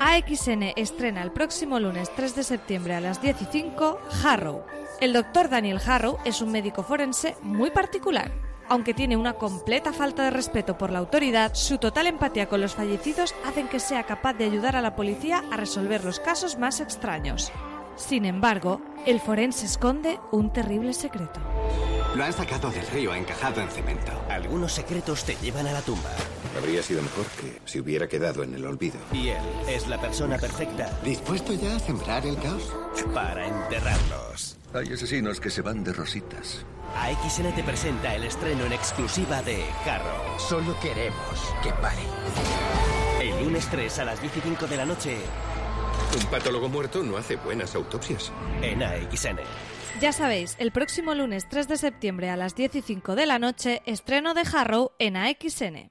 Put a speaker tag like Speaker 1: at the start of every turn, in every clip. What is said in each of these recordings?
Speaker 1: AXN estrena el próximo lunes 3 de septiembre a las 10 y 5 Harrow. El doctor Daniel Harrow es un médico forense muy particular. Aunque tiene una completa falta de respeto por la autoridad, su total empatía con los fallecidos hacen que sea capaz de ayudar a la policía a resolver los casos más extraños. Sin embargo, el forense esconde un terrible secreto.
Speaker 2: Lo han sacado del río encajado en cemento.
Speaker 3: Algunos secretos te llevan a la tumba.
Speaker 4: Habría sido mejor que se hubiera quedado en el olvido.
Speaker 3: Y él es la persona perfecta
Speaker 2: ¿Dispuesto ya a sembrar el caos?
Speaker 3: para enterrarlos.
Speaker 4: Hay asesinos que se van de rositas.
Speaker 3: AXN te presenta el estreno en exclusiva de Harrow.
Speaker 2: Solo queremos que pare.
Speaker 3: El lunes 3 a las 10 y 5 de la noche
Speaker 4: Un patólogo muerto no hace buenas autopsias.
Speaker 3: en AXN.
Speaker 1: Ya sabéis, el próximo lunes 3 de septiembre a las 10 y 5 de la noche, estreno de Harrow en AXN.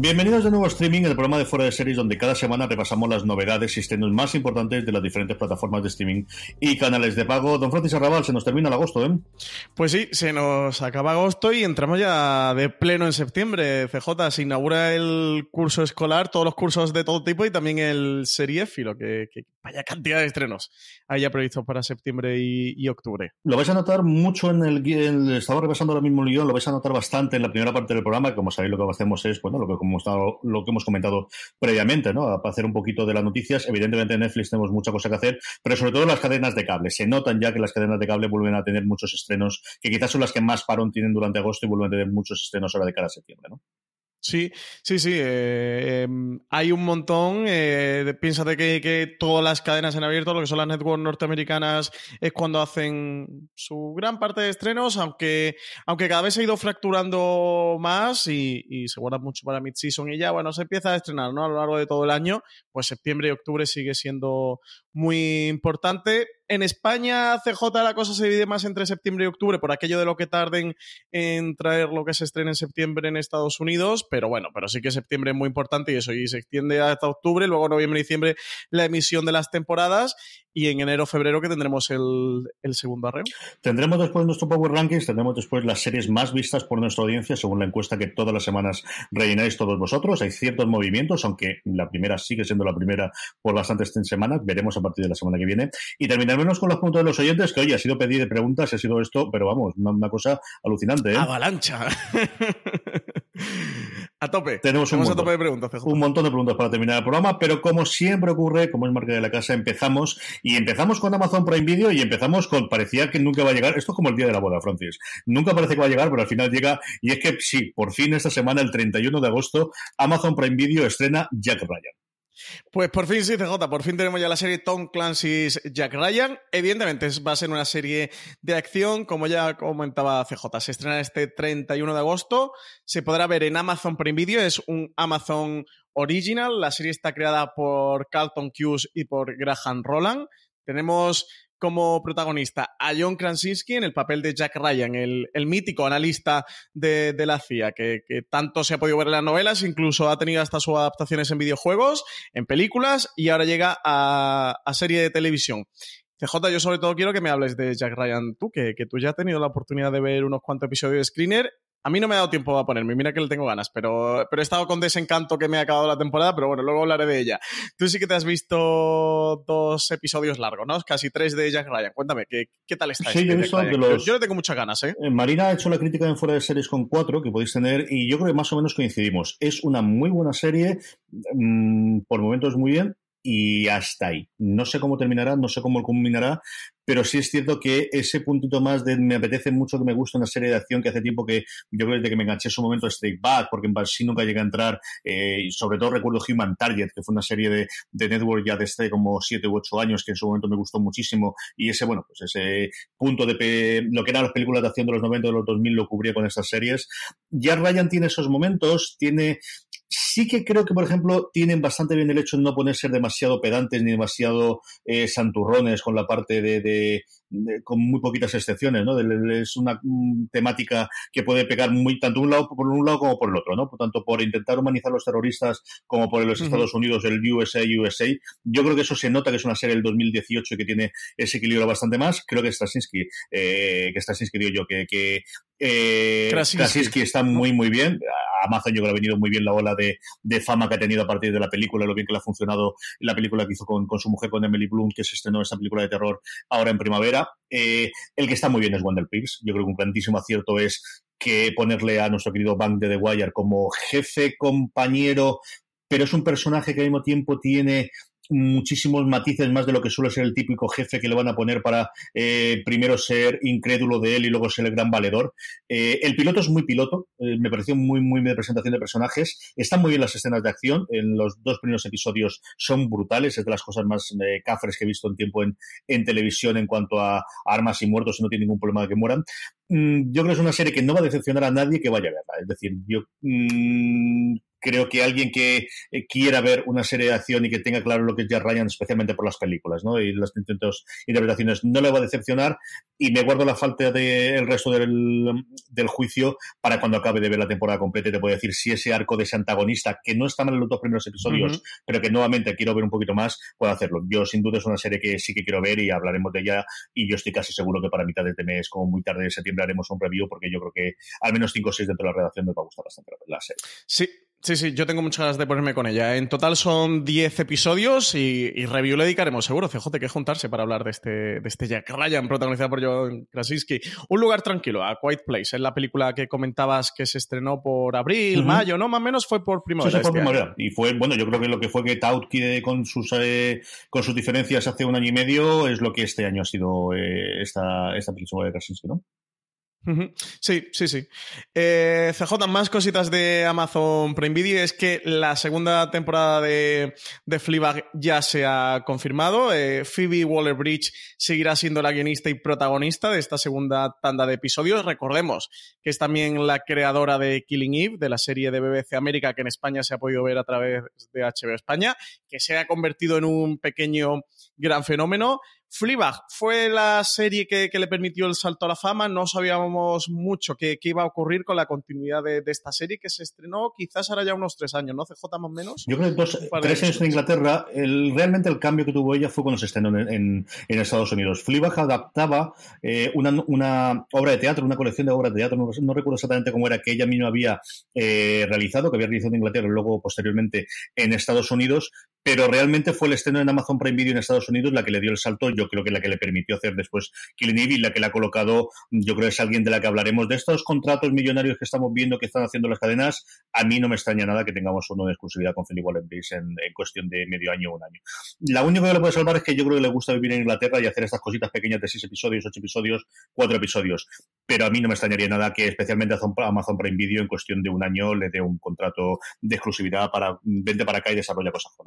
Speaker 5: Bienvenidos de nuevo a streaming, el programa de Fuera de Series, donde cada semana repasamos las novedades y estrenos más importantes de las diferentes plataformas de streaming y canales de pago. Don Francis Arrabal, se nos termina el agosto, ¿eh?
Speaker 6: Pues sí, se nos acaba agosto y entramos ya de pleno en septiembre. CJ se inaugura el curso escolar, todos los cursos de todo tipo y también el seriéfilo, que, que vaya cantidad de estrenos hay ya previstos para septiembre y, y octubre.
Speaker 5: Lo vais a notar mucho en el guion, estaba repasando ahora mismo el guion, lo vais a notar bastante en la primera parte del programa, que como sabéis lo que hacemos es, bueno, lo que, como estado- lo que hemos comentado previamente, ¿no? Para hacer un poquito de las noticias. Evidentemente en Netflix tenemos mucha cosa que hacer, pero sobre todo las cadenas de cable. Se notan ya que las cadenas de cable vuelven a tener muchos estrenos, que quizás son las que más parón tienen durante agosto y vuelven a tener muchos estrenos ahora de cara a septiembre, ¿no?
Speaker 6: Sí, sí, sí. eh, eh, hay un montón. Eh, piénsate que, que todas las cadenas en abierto, lo que son las networks norteamericanas, es cuando hacen su gran parte de estrenos, aunque, aunque cada vez se ha ido fracturando más y, y se guarda mucho para mid-season y ya, bueno, se empieza a estrenar ¿no? a lo largo de todo el año, pues septiembre y octubre sigue siendo muy importante. En España, CJ, la cosa se divide más entre septiembre y octubre por aquello de lo que tarden en traer lo que se estrena en septiembre en Estados Unidos, pero bueno, pero sí que septiembre es muy importante y eso, y se extiende hasta octubre, luego noviembre y diciembre la emisión de las temporadas y en enero, febrero que tendremos el, el segundo arreo.
Speaker 5: Tendremos después nuestro Power Rankings, tendremos después las series más vistas por nuestra audiencia, según la encuesta que todas las semanas rellenáis todos vosotros. Hay ciertos movimientos, aunque la primera sigue siendo la primera por bastantes semanas. Veremos a partir de la semana que viene. Y terminaremos con los puntos de los oyentes, que oye, ha sido pedir preguntas, ha sido esto, pero vamos, una, una cosa alucinante. ¿eh?
Speaker 6: Avalancha. a tope.
Speaker 5: Tenemos un
Speaker 6: Vamos a
Speaker 5: montón.
Speaker 6: tope de preguntas, CJ.
Speaker 5: Un montón de preguntas para terminar el programa, pero como siempre ocurre, como es marca de la casa, empezamos y empezamos con Amazon Prime Video y empezamos con parecía que nunca va a llegar. Esto es como el día de la boda, Francis. Nunca parece que va a llegar, pero al final llega y es que sí, por fin esta semana, el 31 de agosto, Amazon Prime Video estrena Jack Ryan.
Speaker 6: Pues por fin sí, CJ, por fin tenemos ya la serie Tom Clancy's Jack Ryan. Evidentemente va a ser una serie de acción, como ya comentaba CJ. Se estrena este 31 de agosto. Se podrá ver en Amazon Prime Video, es un Amazon Original. La serie está creada por Carlton Cuse y por Graham Roland. tenemos como protagonista a John Krasinski en el papel de Jack Ryan, el, mítico analista de, la CIA, que, tanto se ha podido ver en las novelas, incluso ha tenido hasta sus adaptaciones en videojuegos, en películas y ahora llega a, serie de televisión. CJ, yo sobre todo quiero que me hables de Jack Ryan, tú, que, que tú ya has tenido la oportunidad de ver unos cuantos episodios de Screener a mí no me ha dado tiempo a ponerme, mira que le tengo ganas, pero, pero he estado con desencanto que me ha acabado la temporada, pero bueno, luego hablaré de ella. Tú sí que te has visto dos episodios largos, ¿no? Casi tres de Jack Ryan. Cuéntame, ¿qué, qué tal está?
Speaker 5: Sí, yo, he visto
Speaker 6: los... yo, le tengo muchas ganas, ¿eh?
Speaker 5: ¿eh? Marina ha hecho la crítica en Fuera de Series con cuatro, que podéis tener, y yo creo que más o menos coincidimos. Es una muy buena serie, mm, por momentos muy bien, y hasta ahí. No sé cómo terminará, no sé cómo culminará, pero sí es cierto que ese puntito más de me apetece mucho que me gusta una serie de acción que hace tiempo que yo creo que me enganché en su momento a Strike Back, porque en sí nunca llegué a entrar, eh, y sobre todo recuerdo Human Target, que fue una serie de, de network ya desde como 7 u 8 años, que en su momento me gustó muchísimo, y ese, bueno, pues ese punto de lo que eran las películas de acción de los 90 de los 2000 lo cubría con estas series. Ya Ryan tiene esos momentos, tiene Sí que creo que, por ejemplo, tienen bastante bien el hecho de no poner ser demasiado pedantes ni demasiado eh, santurrones con la parte de, con muy poquitas excepciones, ¿no? es una temática que puede pegar muy tanto un lado por un lado como por el otro, ¿no? Por tanto, por intentar humanizar a los terroristas como por los Estados Unidos, el USA, USA. Yo creo que eso se nota que es una serie del 2018 que tiene ese equilibrio bastante más. Creo que Straczynski, eh, que Straczynski digo yo, que, que eh, Krasinski. está muy, muy bien. Amazon yo creo que ha venido muy bien la ola de, fama que ha tenido a partir de la película, lo bien que le ha funcionado la película que hizo con, su mujer, con Emily Bloom, que se estrenó esa película de terror ahora en primavera. Eh, el que está muy bien es Wendell Pierce. Yo creo que un grandísimo acierto es que ponerle a nuestro querido Bank de The Wire como jefe, compañero, pero es un personaje que al mismo tiempo tiene muchísimos matices más de lo que suele ser el típico jefe que le van a poner para eh, primero ser incrédulo de él y luego ser el gran valedor. Eh, el piloto es muy piloto, eh, me pareció muy, muy de presentación de personajes. Están muy bien las escenas de acción, en los dos primeros episodios son brutales, es de las cosas más cafres que he visto en tiempo en, en televisión en cuanto a armas y muertos y no tiene ningún problema de que mueran. Mm, yo creo que es una serie que no va a decepcionar a nadie que vaya a verla. Es decir, yo mm, creo que alguien que eh, quiera ver una serie de acción y que tenga claro lo que es Jack Ryan, especialmente por las películas ¿no? y las intentos interpretaciones, no le va a decepcionar y me guardo la falta del resto del, del, juicio para cuando acabe de ver la temporada completa y te puedo decir si ese arco de ese antagonista, que no está mal en los dos primeros episodios, pero que nuevamente quiero ver un poquito más, puedo hacerlo. Yo sin duda es una serie que sí que quiero ver y hablaremos de ella y yo estoy casi seguro que para mitad de este mes, como muy tarde de septiembre, haremos un review porque yo creo que al menos 5 o 6 dentro de la redacción me va a gustar bastante la serie.
Speaker 6: Sí, Sí, sí, yo tengo muchas ganas de ponerme con ella. En total son 10 episodios y, review le dedicaremos seguro. CJ, que juntarse para hablar de este, de este Jack Ryan, protagonizado por John Krasinski. Un lugar tranquilo, a Quiet Place, es la película que comentabas que se estrenó por abril, mayo, ¿no? Más o menos fue por primavera.
Speaker 5: Sí, fue por este Y fue, bueno, yo creo que lo que fue que Taut con sus, eh, con sus diferencias hace un año y medio es lo que este año ha sido eh, esta, esta película de Krasinski, ¿no?
Speaker 6: Sí, sí, sí. Eh, CJ, más cositas de Amazon Prime Video es que la segunda temporada de, de Fleabag ya se ha confirmado. Eh, Phoebe Waller-Bridge seguirá siendo la guionista y protagonista de esta segunda tanda de episodios. Recordemos que es también la creadora de Killing Eve, de la serie de BBC América que en España se ha podido ver a través de HBO España, que se ha convertido en un pequeño gran fenómeno. Fleabag fue la serie que, le permitió el salto a la fama. No sabíamos mucho qué, iba a ocurrir con la continuidad de, esta serie que se estrenó quizás ahora ya unos tres años, ¿no? CJ más o menos.
Speaker 5: Yo creo que dos, tres años en Inglaterra. El, realmente el cambio que tuvo ella fue cuando se estrenó en, Estados Unidos. Fleabag adaptaba eh, una, obra de teatro, una colección de obras de teatro. No, recuerdo exactamente cómo era que ella misma había eh, realizado, que había realizado en Inglaterra y luego posteriormente en Estados Unidos. Pero realmente fue el estreno en Amazon Prime Video en Estados Unidos la que le dio el salto yo creo que la que le permitió hacer después Killing Eve la que le ha colocado, yo creo que es alguien de la que hablaremos. De estos contratos millonarios que estamos viendo que están haciendo las cadenas, a mí no me extraña nada que tengamos uno de exclusividad con Philip Waller en, cuestión de medio año o un año. La única que le puede salvar es que yo creo que le gusta vivir en Inglaterra y hacer estas cositas pequeñas de seis episodios, ocho episodios, cuatro episodios. Pero a mí no me extrañaría nada que especialmente Amazon Prime Video en cuestión de un año le dé un contrato de exclusividad para vente para acá y desarrolla cosas con.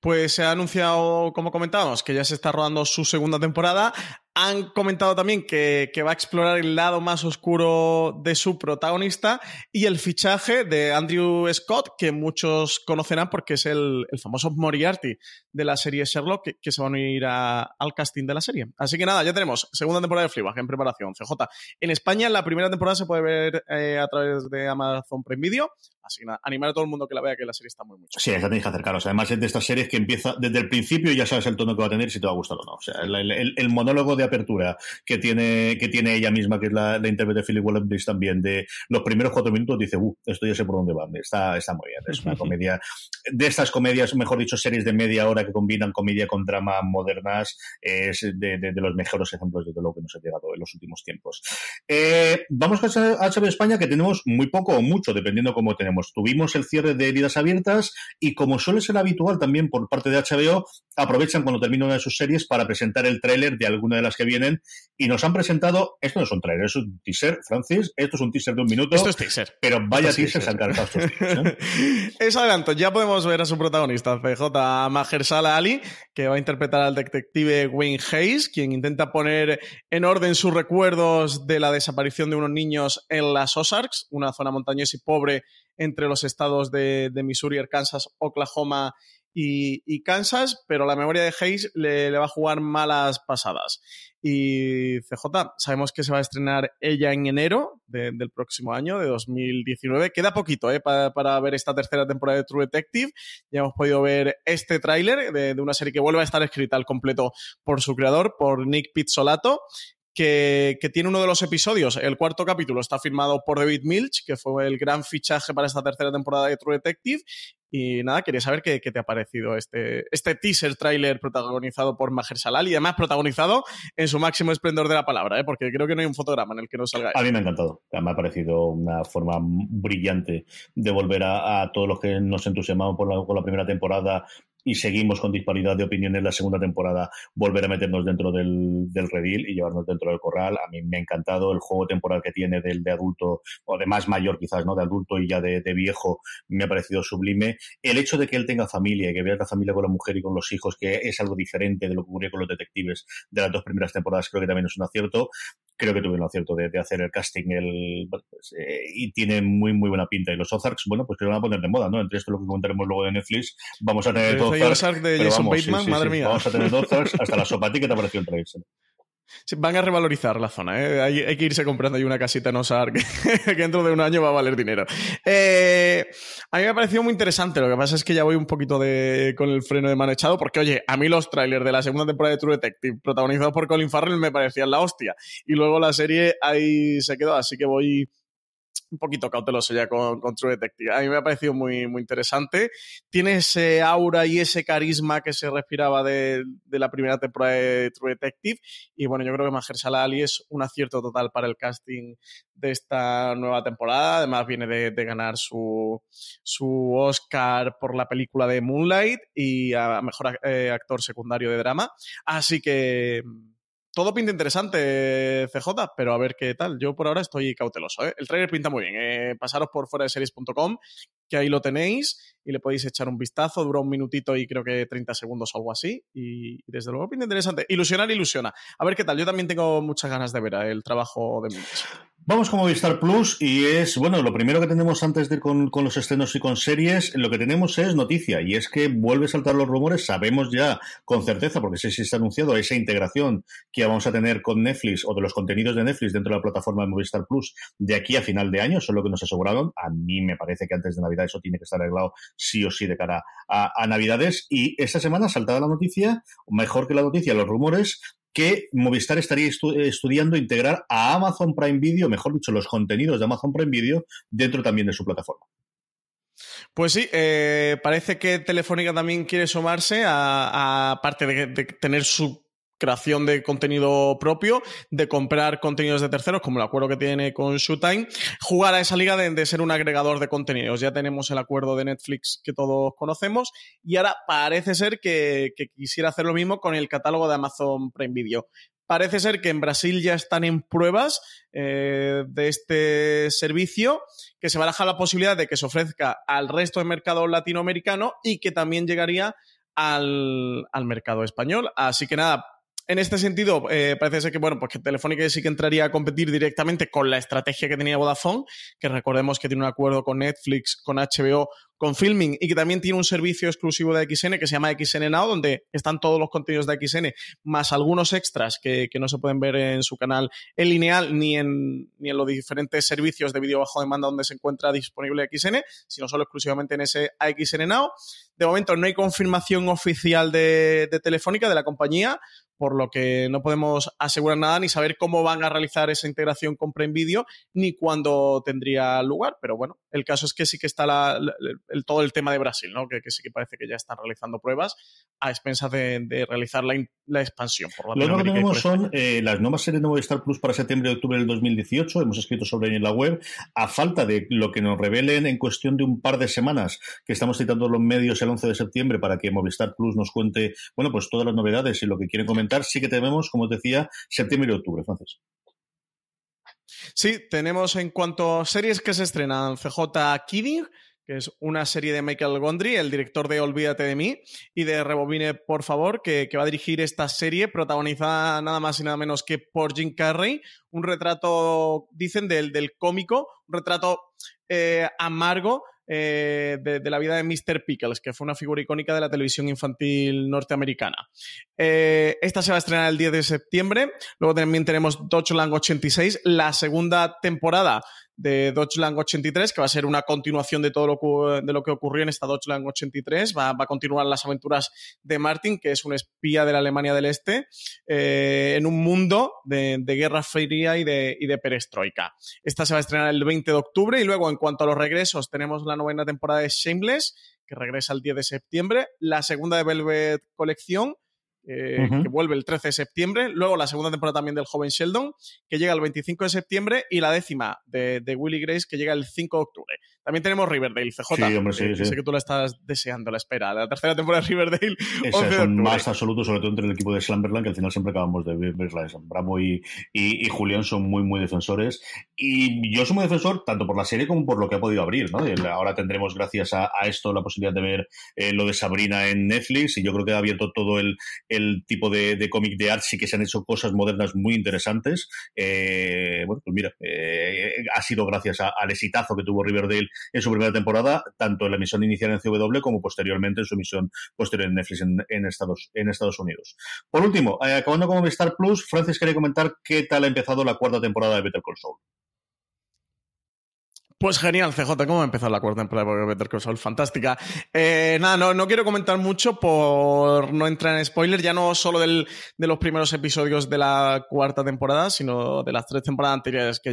Speaker 6: Pues se ha anunciado, como comentábamos, que ya se está rodando su segunda temporada. Han comentado también que, va a explorar el lado más oscuro de su protagonista y el fichaje de Andrew Scott, que muchos conocerán porque es el, famoso Moriarty de la serie Sherlock, que, se va a unir al casting de la serie. Así que nada, ya tenemos segunda temporada de Fleabag en preparación, CJ. En España la primera temporada se puede ver eh, a través de Amazon Prime Video, así que nada, animar a todo el mundo que la vea que la serie está muy mucho.
Speaker 5: Sí, esa tenéis que acercaros. Además es de estas series que empieza desde el principio ya sabes el tono que va a tener y si te va a gustar o no. O sea, el monólogo de apertura que tiene, que tiene ella misma, que es la, la intérprete de Philip Wallace también, de los primeros cuatro minutos, dice, uh, esto ya sé por dónde van. Está, está muy bien. Es una comedia, de estas comedias, mejor dicho, series de media hora que combinan comedia con drama modernas, es de, de, los mejores ejemplos de lo que nos ha llegado en los últimos tiempos. Eh, vamos a HBO España, que tenemos muy poco o mucho, dependiendo cómo tenemos. Tuvimos el cierre de heridas abiertas y como suele ser habitual también por parte de HBO, aprovechan cuando termina una de sus series para presentar el tráiler de alguna de las que vienen y nos han presentado, esto no es un trailer, es un teaser, Francis, esto es un teaser de un minuto.
Speaker 6: Esto es teaser.
Speaker 5: Pero vaya teaser estos ¿eh?
Speaker 6: Es adelanto, ya podemos ver a su protagonista, CJ Mahershala Ali, que va a interpretar al detective Wayne Hayes, quien intenta poner en orden sus recuerdos de la desaparición de unos niños en las Ozarks, una zona montañosa y pobre entre los estados de, Missouri, Arkansas, Oklahoma y, Kansas, pero la memoria de Hayes le, va a jugar malas pasadas. Y CJ, sabemos que se va a estrenar ella en enero del próximo año, de 2019. Queda poquito ¿eh? para, ver esta tercera temporada de True Detective. Ya hemos podido ver este tráiler de, de, una serie que vuelve a estar escrita al completo por su creador, por Nick Pizzolato. Que, que, tiene uno de los episodios, el cuarto capítulo, está firmado por David Milch, que fue el gran fichaje para esta tercera temporada de True Detective, y nada, quería saber qué, te ha parecido este, este teaser trailer protagonizado por Maher Salal y además protagonizado en su máximo esplendor de la palabra, ¿eh? porque creo que no hay un fotograma en el que no salga.
Speaker 5: A mí me ha encantado. Me ha parecido una forma brillante de volver a, todos los que nos entusiasmamos por la, por la primera temporada y seguimos con disparidad de opiniones la segunda temporada, volver a meternos dentro del, del redil y llevarnos dentro del corral. A mí me ha encantado el juego temporal que tiene del de adulto, o de más mayor quizás, ¿no? De adulto y ya de, de viejo, me ha parecido sublime. El hecho de que él tenga familia y que vea la familia con la mujer y con los hijos, que es algo diferente de lo que ocurrió con los detectives de las dos primeras temporadas, creo que también es un acierto creo que tuvieron acierto de, hacer el casting el, pues, eh, y tiene muy muy buena pinta. Y los Ozarks, bueno, pues que lo van a poner de moda, ¿no? Entre esto lo que comentaremos luego de Netflix, vamos a tener
Speaker 6: Ozarks. de Jason Bateman, madre mía.
Speaker 5: Vamos a tener Ozarks hasta la sopa. ¿A qué te pareció el trailer?
Speaker 6: Van a revalorizar la zona, ¿eh? hay, que irse comprando ahí una casita en Osar que, dentro de un año va a valer dinero. Eh, a mí me ha parecido muy interesante, lo que pasa es que ya voy un poquito de, con el freno de mano echado, porque oye, a mí los trailers de la segunda temporada de True Detective, protagonizados por Colin Farrell, me parecían la hostia. Y luego la serie ahí se quedó, así que voy un poquito cauteloso ya con, True Detective. A mí me ha parecido muy, muy interesante. Tiene ese aura y ese carisma que se respiraba de, la primera temporada de True Detective. Y bueno, yo creo que Mahershala Ali es un acierto total para el casting de esta nueva temporada. Además, viene de, ganar su, su Oscar por la película de Moonlight y a mejor eh, actor secundario de drama. Así que todo pinta interesante, CJ, pero a ver qué tal. Yo por ahora estoy cauteloso. ¿eh? El trailer pinta muy bien. Eh, pasaros por fuera de series.com, que ahí lo tenéis y le podéis echar un vistazo. Dura un minutito y creo que 30 segundos o algo así. Y, desde luego pinta interesante. Ilusionar, ilusiona. A ver qué tal. Yo también tengo muchas ganas de ver el trabajo de Milch.
Speaker 5: Vamos con Movistar Plus y es, bueno, lo primero que tenemos antes de ir con, los estrenos y con series, lo que tenemos es noticia y es que vuelve a saltar los rumores, sabemos ya con certeza, porque sé si ha anunciado esa integración que vamos a tener con Netflix o de los contenidos de Netflix dentro de la plataforma de Movistar Plus de aquí a final de año, eso es lo que nos aseguraron. A mí me parece que antes de Navidad eso tiene que estar arreglado sí o sí de cara a, Navidades y esta semana saltaba la noticia, mejor que la noticia, los rumores que Movistar estaría estudiando integrar a Amazon Prime Video, mejor dicho, los contenidos de Amazon Prime Video dentro también de su plataforma.
Speaker 6: Pues sí, eh, parece que Telefónica también quiere sumarse a, parte de, tener su creación de contenido propio, de comprar contenidos de terceros, como el acuerdo que tiene con Showtime, jugar a esa liga de, ser un agregador de contenidos. Ya tenemos el acuerdo de Netflix que todos conocemos y ahora parece ser que, quisiera hacer lo mismo con el catálogo de Amazon Prime Video Parece ser que en Brasil ya están en pruebas eh, de este servicio, que se baraja la posibilidad de que se ofrezca al resto del mercado latinoamericano y que también llegaría al, al mercado español. Así que nada, en este sentido, eh, parece ser que, bueno, pues que Telefónica sí que entraría a competir directamente con la estrategia que tenía Vodafone, que recordemos que tiene un acuerdo con Netflix, con HBO, con Filming y que también tiene un servicio exclusivo de XN que se llama XN Now, donde están todos los contenidos de XN, más algunos extras que, no se pueden ver en su canal en lineal ni en, ni en los diferentes servicios de vídeo bajo demanda donde se encuentra disponible XN, sino solo exclusivamente en ese XN Now. De momento no hay confirmación oficial de, de Telefónica, de la compañía, por lo que no podemos asegurar nada ni saber cómo van a realizar esa integración con Prime Video ni cuándo tendría lugar. Pero bueno, el caso es que sí que está la, el, todo el tema de Brasil, ¿no? Que, sí que parece que ya están realizando pruebas a expensas de, realizar la, la, expansión.
Speaker 5: Por Lo que tenemos son eh, las nuevas series de Movistar Plus para septiembre y octubre del 2018. Hemos escrito sobre ello en la web. A falta de lo que nos revelen en cuestión de un par de semanas, que estamos citando los medios el 11 de septiembre para que Movistar Plus nos cuente, bueno, pues todas las novedades y lo que quieren comentar, sí que tenemos, como os decía, septiembre y octubre, Francis.
Speaker 6: Sí, tenemos en cuanto a series que se estrenan, CJ Kidding, que es una serie de Michael Gondry, el director de Olvídate de mí, y de Rebobine, por favor, que, va a dirigir esta serie protagonizada nada más y nada menos que por Jim Carrey, un retrato, dicen, del, del cómico, un retrato eh, amargo eh, de, la vida de Mr. Pickles, que fue una figura icónica de la televisión infantil norteamericana. Eh, esta se va a estrenar el 10 de septiembre. Luego también tenemos Deutschland 86, la segunda temporada de Deutschland 83, que va a ser una continuación de todo lo que, de lo que ocurrió en esta Deutschland 83. Va, va, a continuar las aventuras de Martin, que es un espía de la Alemania del Este, eh, en un mundo de, guerra fría y de, y de perestroika. Esta se va a estrenar el 20 de octubre y luego, en cuanto a los regresos, tenemos la novena temporada de Shameless, que regresa el 10 de septiembre, la segunda de Velvet Colección, eh, que vuelve el 13 de septiembre. Luego la segunda temporada también del joven Sheldon, que llega el 25 de septiembre. Y la décima de, de Willy Grace, que llega el 5 de octubre. También tenemos Riverdale, CJ.
Speaker 5: Sí, hombre, sí,
Speaker 6: sí. Sé que tú la estás deseando, la espera. La tercera temporada de Riverdale.
Speaker 5: es un más absoluto, sobre todo entre el equipo de Slumberland, que al final siempre acabamos de verla. Bravo y, y, Julián son muy, muy defensores. Y yo soy muy defensor tanto por la serie como por lo que ha podido abrir. ¿no? Ahora tendremos, gracias a, esto, la posibilidad de ver eh, lo de Sabrina en Netflix. Y yo creo que ha abierto todo el, el tipo de, de cómic de art. Sí que se han hecho cosas modernas muy interesantes. Eh, bueno, pues mira, eh, ha sido gracias al exitazo que tuvo Riverdale en su primera temporada, tanto en la emisión inicial en CW como posteriormente en su emisión posterior en Netflix en, Estados, Unidos. Por último, eh, acabando con Star Plus, Francis quería comentar qué tal ha empezado la cuarta temporada de Better Call Saul.
Speaker 6: Pues genial, CJ, ¿cómo ha empezado la cuarta temporada de Better Call Saul? Fantástica. Eh, nada, no, quiero comentar mucho por no entrar en spoiler, ya no solo del, de los primeros episodios de la cuarta temporada, sino de las tres temporadas anteriores que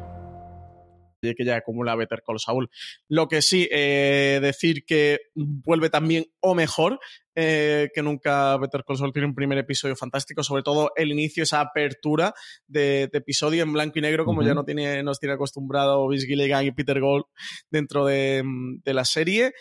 Speaker 6: que ya acumula Better Call Saul. Lo que sí, eh, decir que vuelve también o mejor eh, que nunca Better Call Saul tiene un primer episodio fantástico, sobre todo el inicio, esa apertura de, episodio en blanco y negro, como ya no tiene, nos tiene acostumbrado Vince Gilligan y Peter Gold dentro de, la serie.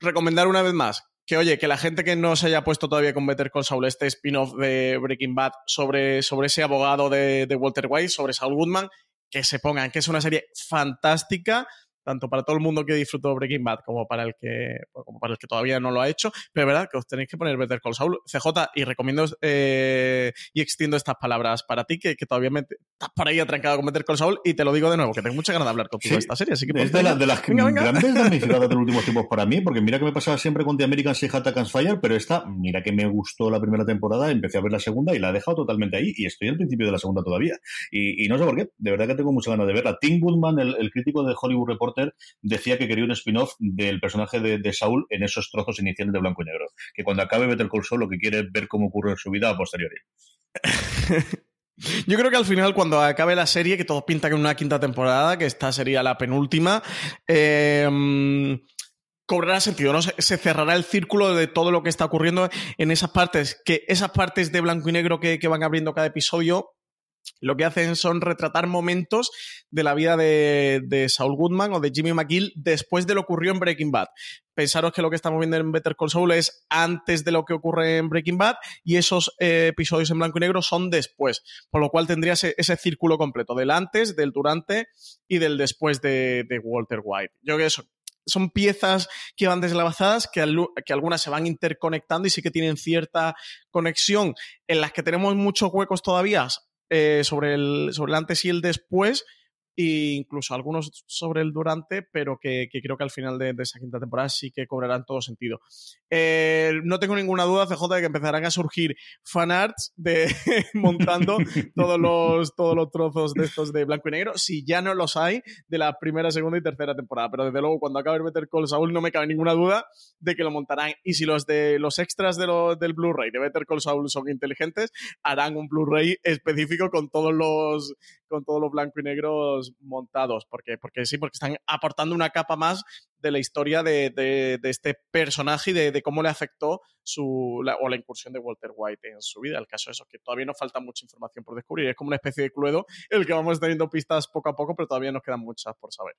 Speaker 6: Recomendar una vez más que oye, que la gente que no se haya puesto todavía con Better Call Saul, este spin-off de Breaking Bad sobre, sobre ese abogado de, de, Walter White, sobre Saul Goodman, que se pongan, que es una serie fantástica tanto para todo el mundo que disfrutó Breaking Bad como para el que, como para el que todavía no lo ha hecho. Pero es verdad que os tenéis que poner Better Call Saul, CJ, y recomiendo eh, y extiendo estas palabras para ti, que, todavía me, estás por ahí atrancado con Better Call Saul, y te lo digo de nuevo, que tengo mucha ganas de hablar contigo de esta serie. Así que
Speaker 5: es de, de las venga, venga. grandes damnificadas de los últimos tiempos para mí, porque mira que me pasaba siempre con The American Sea Attack Fire, pero esta, mira que me gustó la primera temporada, empecé a ver la segunda y la he dejado totalmente ahí, y estoy al principio de la segunda todavía. Y, no sé por qué, de verdad que tengo mucha ganas de verla. Tim Goodman, el, crítico de Hollywood Decía que quería un spin-off del personaje de, Saul en esos trozos iniciales de blanco y negro. Que cuando acabe Better Call Saul lo que quiere es ver cómo ocurre en su vida a posteriori.
Speaker 6: Yo creo que al final, cuando acabe la serie, que todos pintan en una quinta temporada, que esta sería la penúltima, eh, cobrará sentido, ¿no? Se, cerrará el círculo de todo lo que está ocurriendo en esas partes, que esas partes de blanco y negro que, van abriendo cada episodio lo que hacen son retratar momentos de la vida de, Saul Goodman o de Jimmy McGill después de lo que ocurrió en Breaking Bad. Pensaros que lo que estamos viendo en Better Call Saul es antes de lo que ocurre en Breaking Bad y esos eh, episodios en blanco y negro son después, por lo cual tendría ese, círculo completo del antes, del durante y del después de, de Walter White. Yo creo que eso son piezas que van deslavazadas, que, que, algunas se van interconectando y sí que tienen cierta conexión, en las que tenemos muchos huecos todavía eh, sobre, el, sobre el antes y el después, e incluso algunos sobre el durante, pero que, creo que al final de, esa quinta temporada sí que cobrarán todo sentido. Eh, no tengo ninguna duda, CJ, de que empezarán a surgir fanarts de montando todos los, todos los trozos de estos de blanco y negro, si ya no los hay de la primera, segunda y tercera temporada. Pero desde luego, cuando acabe Better Call Saul, no me cabe ninguna duda de que lo montarán. Y si los de los extras de del Blu-ray de Better Call Saul son inteligentes, harán un Blu-ray específico con todos los con todos los blanco y negros montados, porque, porque sí, porque están aportando una capa más de la historia de, este personaje y de, cómo le afectó su, o la incursión de Walter White en su vida. El caso es que todavía nos falta mucha información por descubrir. Es como una especie de cluedo el que vamos teniendo pistas poco a poco, pero todavía nos quedan muchas por saber.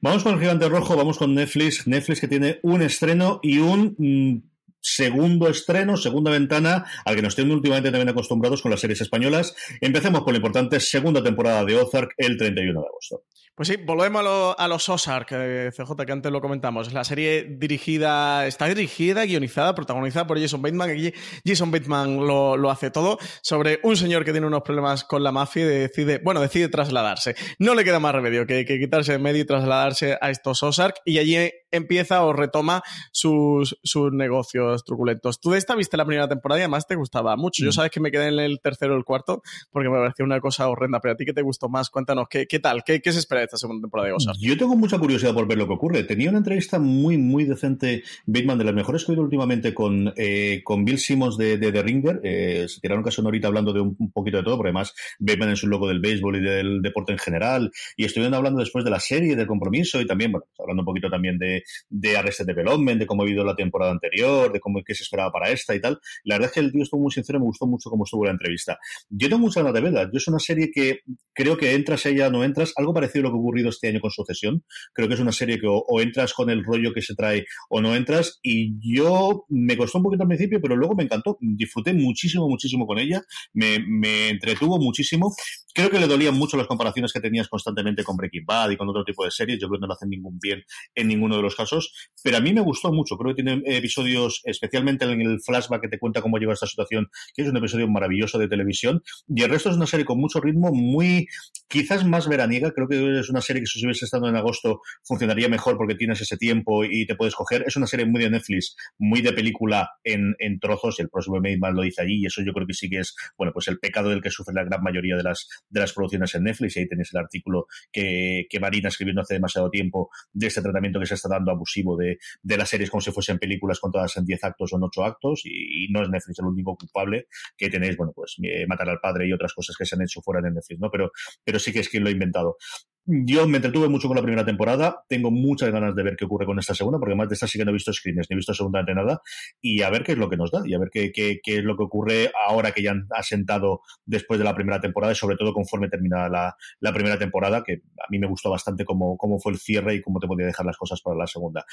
Speaker 5: Vamos con el gigante rojo, vamos con Netflix. Netflix que tiene un estreno y un mm, segundo estreno, segunda ventana, al que nos tienen últimamente también acostumbrados con las series españolas. Empecemos con la importante segunda temporada de Ozark el 31 de agosto.
Speaker 6: Pues sí, volvemos a, los Ozark, CJ, que antes lo comentamos. La serie dirigida, está dirigida, guionizada, protagonizada por Jason Bateman. Aquí Jason Bateman lo, lo, hace todo sobre un señor que tiene unos problemas con la mafia y decide, bueno, decide trasladarse. No le queda más remedio que, que quitarse de medio y trasladarse a estos Ozark y allí empieza o retoma sus, sus negocios truculentos. Tú de esta viste la primera temporada y además te gustaba mucho. Yo mm. sabes que me quedé en el tercero o el cuarto porque me pareció una cosa horrenda, pero a ti que te gustó más, cuéntanos, ¿qué, qué tal? ¿Qué, ¿Qué, se espera de esta segunda temporada de Ozark?
Speaker 5: Yo tengo mucha curiosidad por ver lo que ocurre. Tenía una entrevista muy, muy decente, Bateman, de las mejores que he oído últimamente con, eh, con Bill Simmons de, de The Ringer. Eh, se tiraron casi una horita hablando de un, poquito de todo, porque además Bateman es un loco del béisbol y del deporte en general. Y estuvieron hablando después de la serie, del compromiso y también, bueno, hablando un poquito también de, de Arrested Development, de cómo ha ido la temporada anterior, de cómo qué se esperaba para esta y tal. La verdad es que el tío estuvo muy sincero, me gustó mucho cómo estuvo la entrevista. Yo tengo mucha ganas de verla. Yo es una serie que creo que entras ella no entras, algo parecido a lo ocurrido este año con Sucesión. Creo que es una serie que o, entras con el rollo que se trae o no entras. Y yo me costó un poquito al principio, pero luego me encantó. Disfruté muchísimo, muchísimo con ella. Me, me entretuvo muchísimo. Creo que le dolían mucho las comparaciones que tenías constantemente con Breaking Bad y con otro tipo de series. Yo creo que no le hacen ningún bien en ninguno de los casos. Pero a mí me gustó mucho. Creo que tiene episodios, especialmente en el flashback que te cuenta cómo llega esta situación, que es un episodio maravilloso de televisión. Y el resto es una serie con mucho ritmo, muy, quizás más veraniega. Creo que es una serie que si hubiese estado en agosto funcionaría mejor porque tienes ese tiempo y te puedes coger. Es una serie muy de Netflix, muy de película en, en trozos. El próximo Maidman lo dice allí. Y eso yo creo que sí que es, bueno, pues el pecado del que sufre la gran mayoría de las, de las producciones en Netflix. Y ahí tenéis el artículo que, que Marina escribió hace demasiado tiempo de este tratamiento que se está dando abusivo de, de las series como si fuesen películas contadas en 10 actos o en 8 actos y, no es Netflix el único culpable que tenéis, bueno, pues eh, Matar al Padre y otras cosas que se han hecho fuera de Netflix, ¿no? Pero, pero sí que es quien lo ha inventado. Yo me entretuve mucho con la primera temporada, tengo muchas ganas de ver qué ocurre con esta segunda, porque más de esta sí que no he visto screens, ni he visto segunda nada, y a ver qué es lo que nos da, y a ver qué, es lo que ocurre ahora que ya han asentado después de la primera temporada, y sobre todo conforme termina la, la primera temporada, que a mí me gustó bastante cómo, cómo fue el cierre y cómo te podía dejar las cosas para la segunda.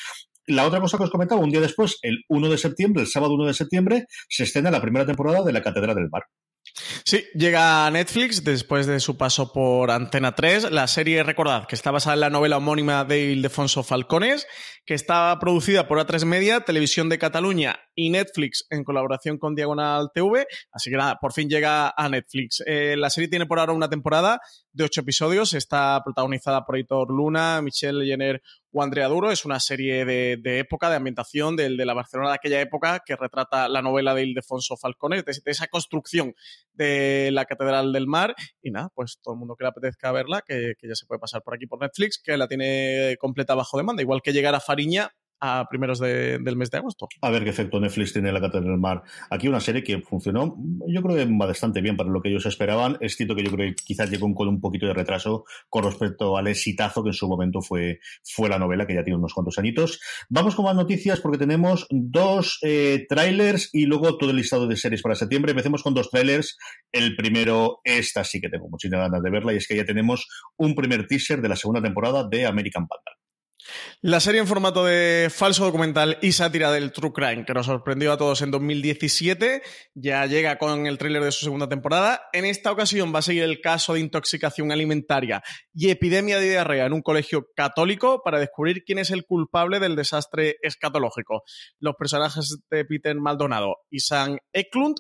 Speaker 5: La otra cosa que os comentaba, un día después, el 1 de septiembre, el sábado 1 de septiembre, se estrena la primera temporada de La Catedral del Mar.
Speaker 6: Sí, llega a Netflix después de su paso por Antena 3. La serie, recordad, que está basada en la novela homónima de Ildefonso Falcones, que está producida por A3 Media, Televisión de Cataluña y Netflix en colaboración con Diagonal TV. Así que nada, por fin llega a Netflix. Eh, la serie tiene por ahora una temporada de ocho episodios. Está protagonizada por Hitor Luna, Michelle Jenner o Andrea Duro. Es una serie de, época, de ambientación de, de, la Barcelona de aquella época que retrata la novela de Ildefonso Falcones, de, esa construcción de la Catedral del Mar. Y nada, pues todo el mundo que le apetezca verla, que, que ya se puede pasar por aquí por Netflix, que la tiene completa bajo demanda. Igual que llegar a Fariña a primeros del mes de agosto.
Speaker 5: A ver qué efecto Netflix tiene la Catedral del Mar. Aquí una serie que funcionó, yo creo que bastante bien para lo que ellos esperaban. Es cierto que yo creo que quizás llegó con un poquito de retraso con respecto al exitazo que en su momento fue, fue la novela, que ya tiene unos cuantos añitos. Vamos con más noticias porque tenemos dos eh, trailers y luego todo el listado de series para septiembre. Empecemos con dos trailers. El primero, esta sí que tengo muchísimas ganas de verla, y es que ya tenemos un primer teaser de la segunda temporada de American Vandal.
Speaker 6: La serie en formato de falso documental y sátira del True Crime, que nos sorprendió a todos en 2017, ya llega con el tráiler de su segunda temporada. En esta ocasión va a seguir el caso de intoxicación alimentaria y epidemia de diarrea en un colegio católico para descubrir quién es el culpable del desastre escatológico. Los personajes de Peter Maldonado y Sam Eklund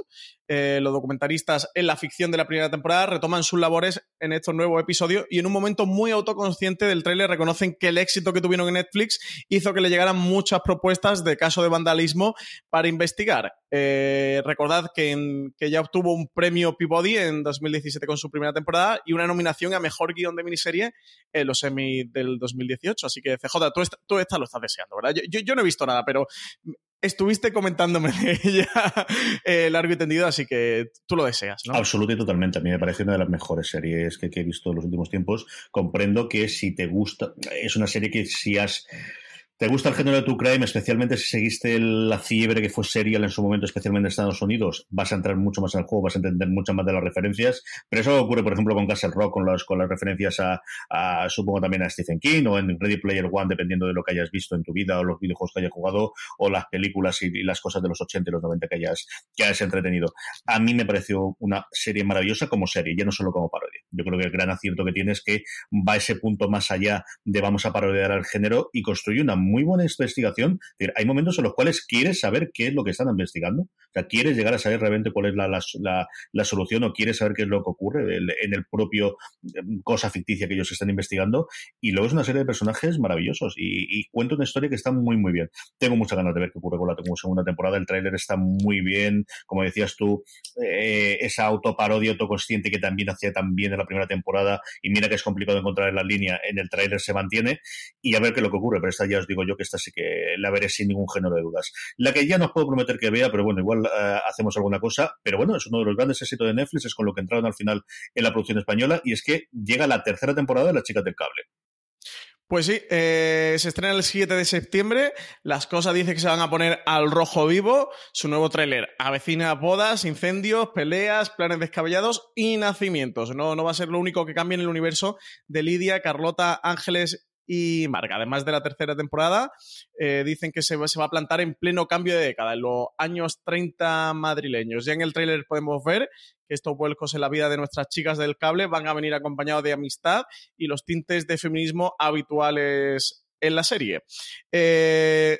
Speaker 6: eh, los documentaristas en la ficción de la primera temporada retoman sus labores en estos nuevos episodios y en un momento muy autoconsciente del tráiler reconocen que el éxito que tuvieron en Netflix hizo que le llegaran muchas propuestas de caso de vandalismo para investigar. Eh, recordad que, ya obtuvo un premio Peabody en 2017 con su primera temporada y una nominación a Mejor Guión de Miniserie en los Emmy del 2018. Así que, CJ, tú, tú esta lo estás deseando, ¿verdad? yo no he visto nada, pero estuviste comentándome de ella eh, largo y tendido, así que tú lo deseas, ¿no?
Speaker 5: Absolutamente y totalmente. A mí me parece una de las mejores series que, que he visto en los últimos tiempos. Comprendo que si te gusta, es una serie que si has ¿Te gusta el género de tu crime, especialmente si seguiste la fiebre que fue serial en su momento, especialmente en Estados Unidos? Vas a entrar mucho más el juego, vas a entender muchas más de las referencias. Pero eso ocurre, por ejemplo, con Castle Rock, con las, con las referencias a, supongo también a Stephen King o en Ready Player One, dependiendo de lo que hayas visto en tu vida o los videojuegos que hayas jugado o las películas y, las cosas de los 80 y los 90 que hayas, que hayas entretenido. A mí me pareció una serie maravillosa como serie, ya no solo como parodia. Yo creo que el gran acierto que tiene es que va a ese punto más allá de vamos a parodiar al género y construye una muy buena investigación. Hay momentos en los cuales quieres saber qué es lo que están investigando. O sea, quieres llegar a saber realmente cuál es la, la, la, solución o quieres saber qué es lo que ocurre en el propio em, cosa ficticia que ellos están investigando. Y luego es una serie de personajes maravillosos y, y cuenta una historia que está muy, muy bien. Tengo muchas ganas de ver qué ocurre con la segunda temporada. El tráiler está muy bien. Como decías tú, eh, esa autoparodia autoconsciente que también hacía tan bien en la primera temporada y mira que es complicado encontrar en la línea, en el tráiler se mantiene y a ver qué es lo que ocurre. Pero esta ya os digo yo que esta sí que la veré sin ningún género de dudas. La que ya no os puedo prometer que vea, pero bueno, igual eh, hacemos alguna cosa. Pero bueno, es uno de los grandes éxitos de Netflix, es con lo que entraron al final en la producción española y es que llega la tercera temporada de Las Chicas del Cable.
Speaker 6: Pues sí, eh, se estrena el 7 de septiembre. Las cosas dicen que se van a poner al rojo vivo. Su nuevo tráiler avecina bodas, incendios, peleas, planes descabellados y nacimientos. No, no va a ser lo único que cambie en el universo de Lidia, Carlota, Ángeles y Marga. Además de la tercera temporada, eh, dicen que se, va a plantar en pleno cambio de década, en los años 30 madrileños. Ya en el tráiler podemos ver que estos vuelcos en la vida de nuestras chicas del cable van a venir acompañados de amistad y los tintes de feminismo habituales en la serie. Eh,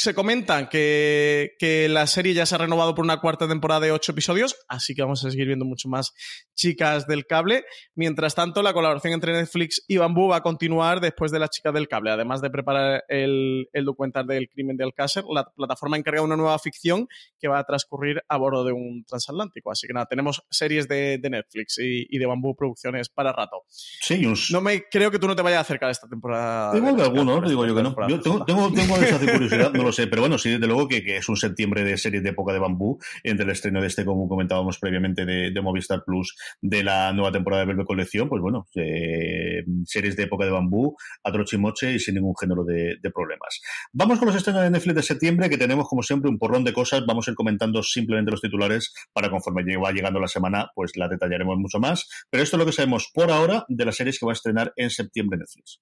Speaker 6: se comentan que, la serie ya se ha renovado por una cuarta temporada de ocho episodios, así que vamos a seguir viendo mucho más chicas del cable. Mientras tanto, la colaboración entre Netflix y Bambú va a continuar después de las chicas del cable. Además de preparar el, documental del crimen de Alcácer, la plataforma encarga una nueva ficción que va a transcurrir a bordo de un transatlántico. Así que nada, tenemos series de, Netflix y, de Bambú Producciones para rato.
Speaker 5: Sí,
Speaker 6: No me creo que tú no te vayas a acercar a esta temporada.
Speaker 5: Igual que alguno, digo yo que no. Yo tengo, tengo, tengo esa curiosidad, no sé, pero bueno, sí, desde luego que, es un septiembre de series de época de bambú, entre el estreno de este, como comentábamos previamente, de, Movistar Plus, de la nueva temporada de Velvet Colección, pues bueno, series de época de bambú, a trochimoche y sin ningún género de, problemas. Vamos con los estrenos de Netflix de septiembre, que tenemos como siempre un porrón de cosas, vamos a ir comentando simplemente los titulares para conforme va llegando la semana, pues la detallaremos mucho más, pero esto es lo que sabemos por ahora de las series que va a estrenar en septiembre Netflix.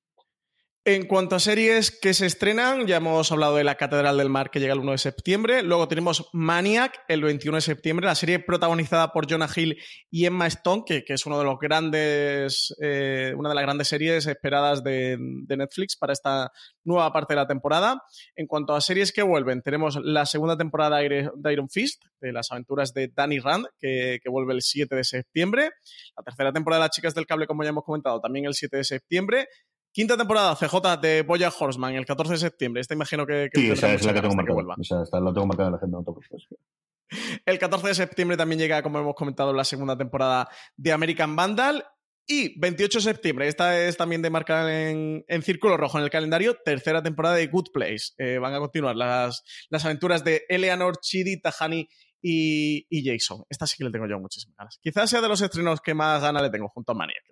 Speaker 6: En cuanto a series que se estrenan, ya hemos hablado de La Catedral del Mar que llega el 1 de septiembre. Luego tenemos Maniac el 21 de septiembre, la serie protagonizada por Jonah Hill y Emma Stone, que, es uno de los grandes, eh, una de las grandes series esperadas de, Netflix para esta nueva parte de la temporada. En cuanto a series que vuelven, tenemos la segunda temporada de Iron Fist, de las aventuras de Danny Rand, que, que vuelve el 7 de septiembre. La tercera temporada de Las Chicas del Cable, como ya hemos comentado, también el 7 de septiembre. Quinta temporada, CJ de Boya Horseman, el 14 de septiembre. Esta imagino que.
Speaker 5: sí, esa es la que tengo marcada. Esa la tengo marcada en la agenda, no
Speaker 6: El 14 de septiembre también llega, como hemos comentado, la segunda temporada de American Vandal. Y 28 de septiembre, esta es también de marcar en, círculo rojo en el calendario, tercera temporada de Good Place. Eh, van a continuar las, las aventuras de Eleanor, Chidi, Tahani y, Jason. Esta sí que le tengo yo muchísimas ganas. Quizás sea de los estrenos que más ganas le tengo junto a Maniac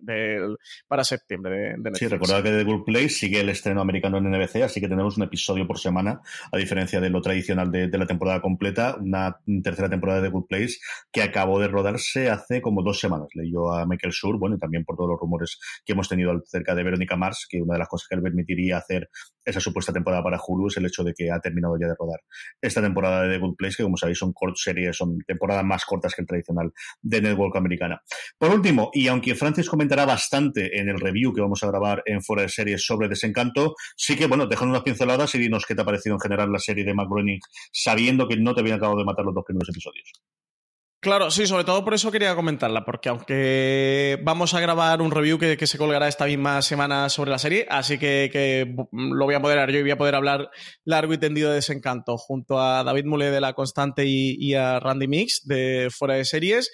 Speaker 6: para septiembre de,
Speaker 5: Sí, recordad que The Good Place sigue el estreno americano en NBC, así que tenemos un episodio por semana, a diferencia de lo tradicional de, la temporada completa, una tercera temporada de The Good Place que acabó de rodarse hace como dos semanas. Leyó a Michael Schur, bueno, y también por todos los rumores que hemos tenido acerca de Verónica Mars, que una de las cosas que le permitiría hacer esa supuesta temporada para Hulu es el hecho de que ha terminado ya de rodar esta temporada de The Good Place, que como sabéis son cortos son temporadas más cortas que el tradicional de Network americana. Por último, y aunque Francis comentará bastante en el review que vamos a grabar en Fuera de Series sobre Desencanto, sí que, bueno, dejan unas pinceladas y dinos qué te ha parecido en general la serie de Mac sabiendo que no te habían acabado de matar los dos primeros episodios.
Speaker 6: Claro, sí, sobre todo por eso quería comentarla, porque aunque vamos a grabar un review que, se colgará esta misma semana sobre la serie, así que, lo voy a poder yo y voy a poder hablar largo y tendido de Desencanto junto a David Mule de La Constante y, a Randy Mix de Fuera de Series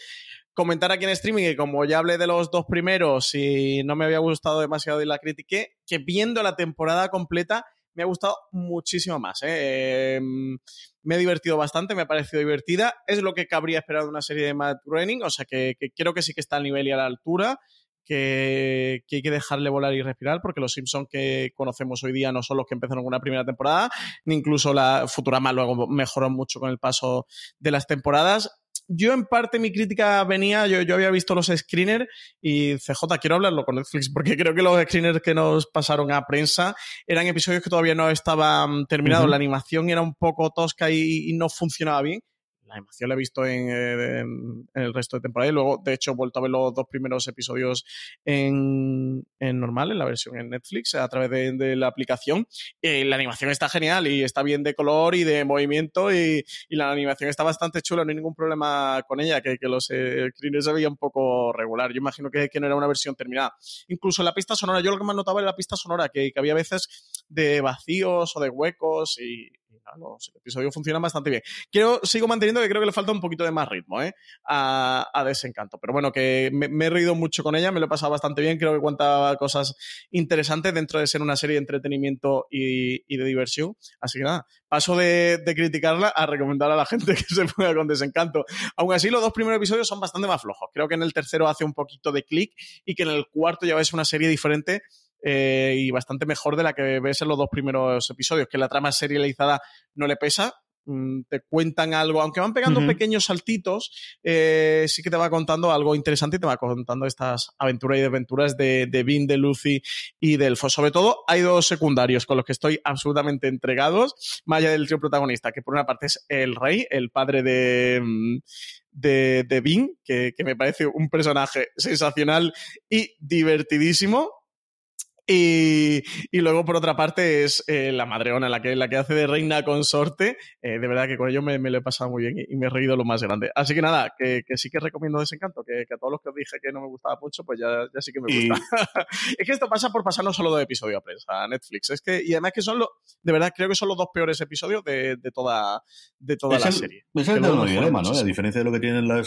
Speaker 6: comentar aquí en streaming que como ya hablé de los dos primeros y no me había gustado demasiado y la critiqué, que viendo la temporada completa me ha gustado muchísimo más. ¿eh? Me he divertido bastante, me ha parecido divertida. Es lo que cabría esperar de una serie de Matt Groening, o sea que, creo que sí que está al nivel y a la altura. Que, hay que dejarle volar y respirar, porque los Simpsons que conocemos hoy día no son los que empezaron con una primera temporada, ni incluso la Futurama luego mejoró mucho con el paso de las temporadas yo en parte mi crítica venía, yo, yo había visto los screeners y CJ, quiero hablarlo con Netflix porque creo que los screeners que nos pasaron a prensa eran episodios que todavía no estaban terminados, la animación era un poco tosca y no funcionaba bien la animación la he visto eh, en, el resto de temporada y luego, de hecho, he vuelto a ver los dos primeros episodios en, normal, en la versión en Netflix, a través de, la aplicación. Y la animación está genial y está bien de color y de movimiento y, la animación está bastante chula, no hay ningún problema con ella, que, los eh, screeners se un poco regular. Yo imagino que, no era una versión terminada. Incluso la pista sonora, yo lo que más notaba era la pista sonora, que, que había veces de vacíos o de huecos y, el episodio funciona bastante bien. Sigo manteniendo que creo que le falta un poquito de más ritmo ¿eh? a, Desencanto. Pero bueno, que me, he reído mucho con ella, me lo he pasado bastante bien. Creo que cuenta cosas interesantes dentro de ser una serie de entretenimiento y, de diversión. Así que nada, paso de, criticarla a recomendar a la gente que se ponga con Desencanto. Aún así, los dos primeros episodios son bastante más flojos. Creo que en el tercero hace un poquito de clic y que en el cuarto ya ves una serie diferente eh, y bastante mejor de la que ves en los dos primeros episodios, que la trama serializada no le pesa, mm, te cuentan algo, aunque van pegando pequeños saltitos, eh, sí que te va contando algo interesante y te va contando estas aventuras y desventuras de, de Vin, de Lucy y del Elfo. Sobre todo, hay dos secundarios con los que estoy absolutamente entregados, más allá del trío protagonista, que por una parte es el rey, el padre de, mm, de, de Vin, que, que me parece un personaje sensacional y divertidísimo. Y, luego, por otra parte, es eh, la madreona, la que, la que hace de reina consorte. Eh, de verdad que con ello me, lo he pasado muy bien y, me he reído lo más grande. Así que nada, que, sí que recomiendo Desencanto, que, que, a todos los que os dije que no me gustaba mucho, pues ya, ya sí que me gusta. es que esto pasa por pasar no solo de episodio a prensa, a Netflix. Es que, y además que son los, de verdad, creo que son los dos peores episodios de, toda, de toda la serie.
Speaker 5: Es el dilema, ¿no? A diferencia de lo que tienen la,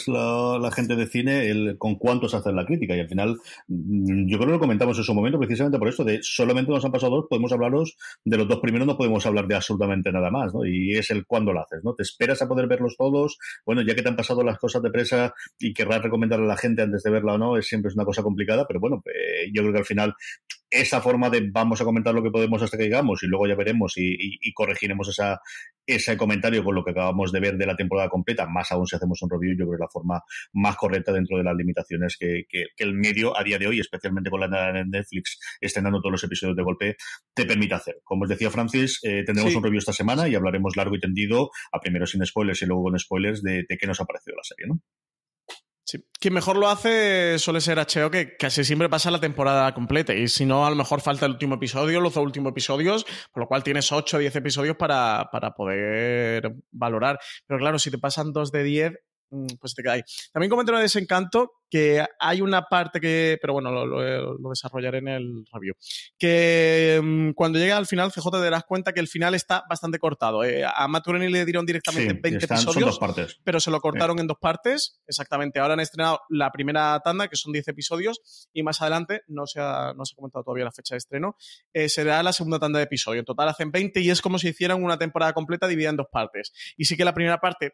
Speaker 5: la, gente de cine, el, con cuántos hacen la crítica. Y al final, mm, yo creo que lo comentamos en su momento precisamente por de solamente nos han pasado dos, podemos hablaros de los dos primeros, no podemos hablar de absolutamente nada más, ¿no? Y es el cuándo lo haces, ¿no? Te esperas a poder verlos todos, bueno, ya que te han pasado las cosas de presa y querrás recomendar a la gente antes de verla o no, es siempre es una cosa complicada, pero bueno, eh, yo creo que al final esa forma de vamos a comentar lo que podemos hasta que llegamos y luego ya veremos y, y corregiremos esa, ese comentario con lo que acabamos de ver de la temporada completa, más aún si hacemos un review, yo creo que es la forma más correcta dentro de las limitaciones que, que, el medio a día de hoy, especialmente con la de Netflix estrenando todos los episodios de golpe, te permite hacer. Como os decía Francis, eh, tendremos un review esta semana y hablaremos largo y tendido, a primero sin spoilers y luego con spoilers, de, de qué nos ha parecido la serie, ¿no?
Speaker 6: Sí. Quien mejor lo hace suele ser HBO, que casi siempre pasa la temporada completa. Y si no, a lo mejor falta el último episodio, los dos últimos episodios, por lo cual tienes 8 o 10 episodios para, para poder valorar. Pero claro, si te pasan dos de 10, Mm, pues te queda También comento de Desencanto que hay una parte que, pero bueno, lo, desarrollaré en el review, que mm, cuando llega al final, CJ te darás cuenta que el final está bastante cortado. Eh, a Matt le dieron directamente 20 episodios, pero se lo cortaron en dos partes, exactamente. Ahora han estrenado la primera tanda, que son 10 episodios, y más adelante, no se ha, no se ha comentado todavía la fecha de estreno, eh, será la segunda tanda de episodios. En total hacen 20 y es como si hicieran una temporada completa dividida en dos partes. Y sí que la primera parte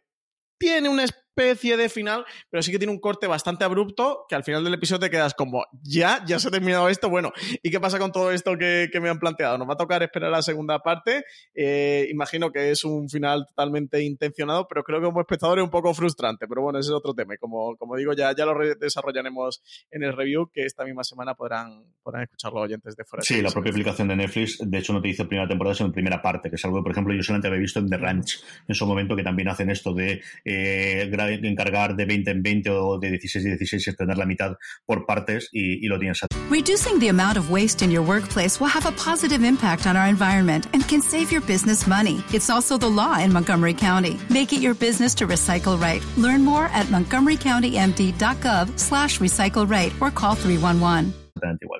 Speaker 6: tiene una especie de final, pero sí que tiene un corte bastante abrupto que al final del episodio te quedas como, ya, ya se ha terminado esto, bueno, ¿y qué pasa con todo esto que, me han planteado? Nos va a tocar esperar la segunda parte, eh, imagino que es un final totalmente intencionado, pero creo que como espectador es un poco frustrante, pero bueno, ese es otro tema y como, como digo, ya, ya lo desarrollaremos en el review que esta misma semana podrán, podrán escuchar los oyentes de fuera.
Speaker 5: Sí, la propia aplicación de Netflix, de hecho no te dice primera temporada, sino primera parte, que es algo que, por ejemplo, yo solamente había visto en The Ranch en su momento, que también hacen esto de eh, encargar de 20 en 20 o de 16 en 16 y tener la mitad por partes y, y lo tienes.
Speaker 7: Reducing the amount of waste in your workplace will have a positive impact on our environment and can save your business money. It's also the law in Montgomery County. Make it your business to recycle right. Learn more at montgomerycountymd.gov slash recycle right or call 311.
Speaker 5: Igual.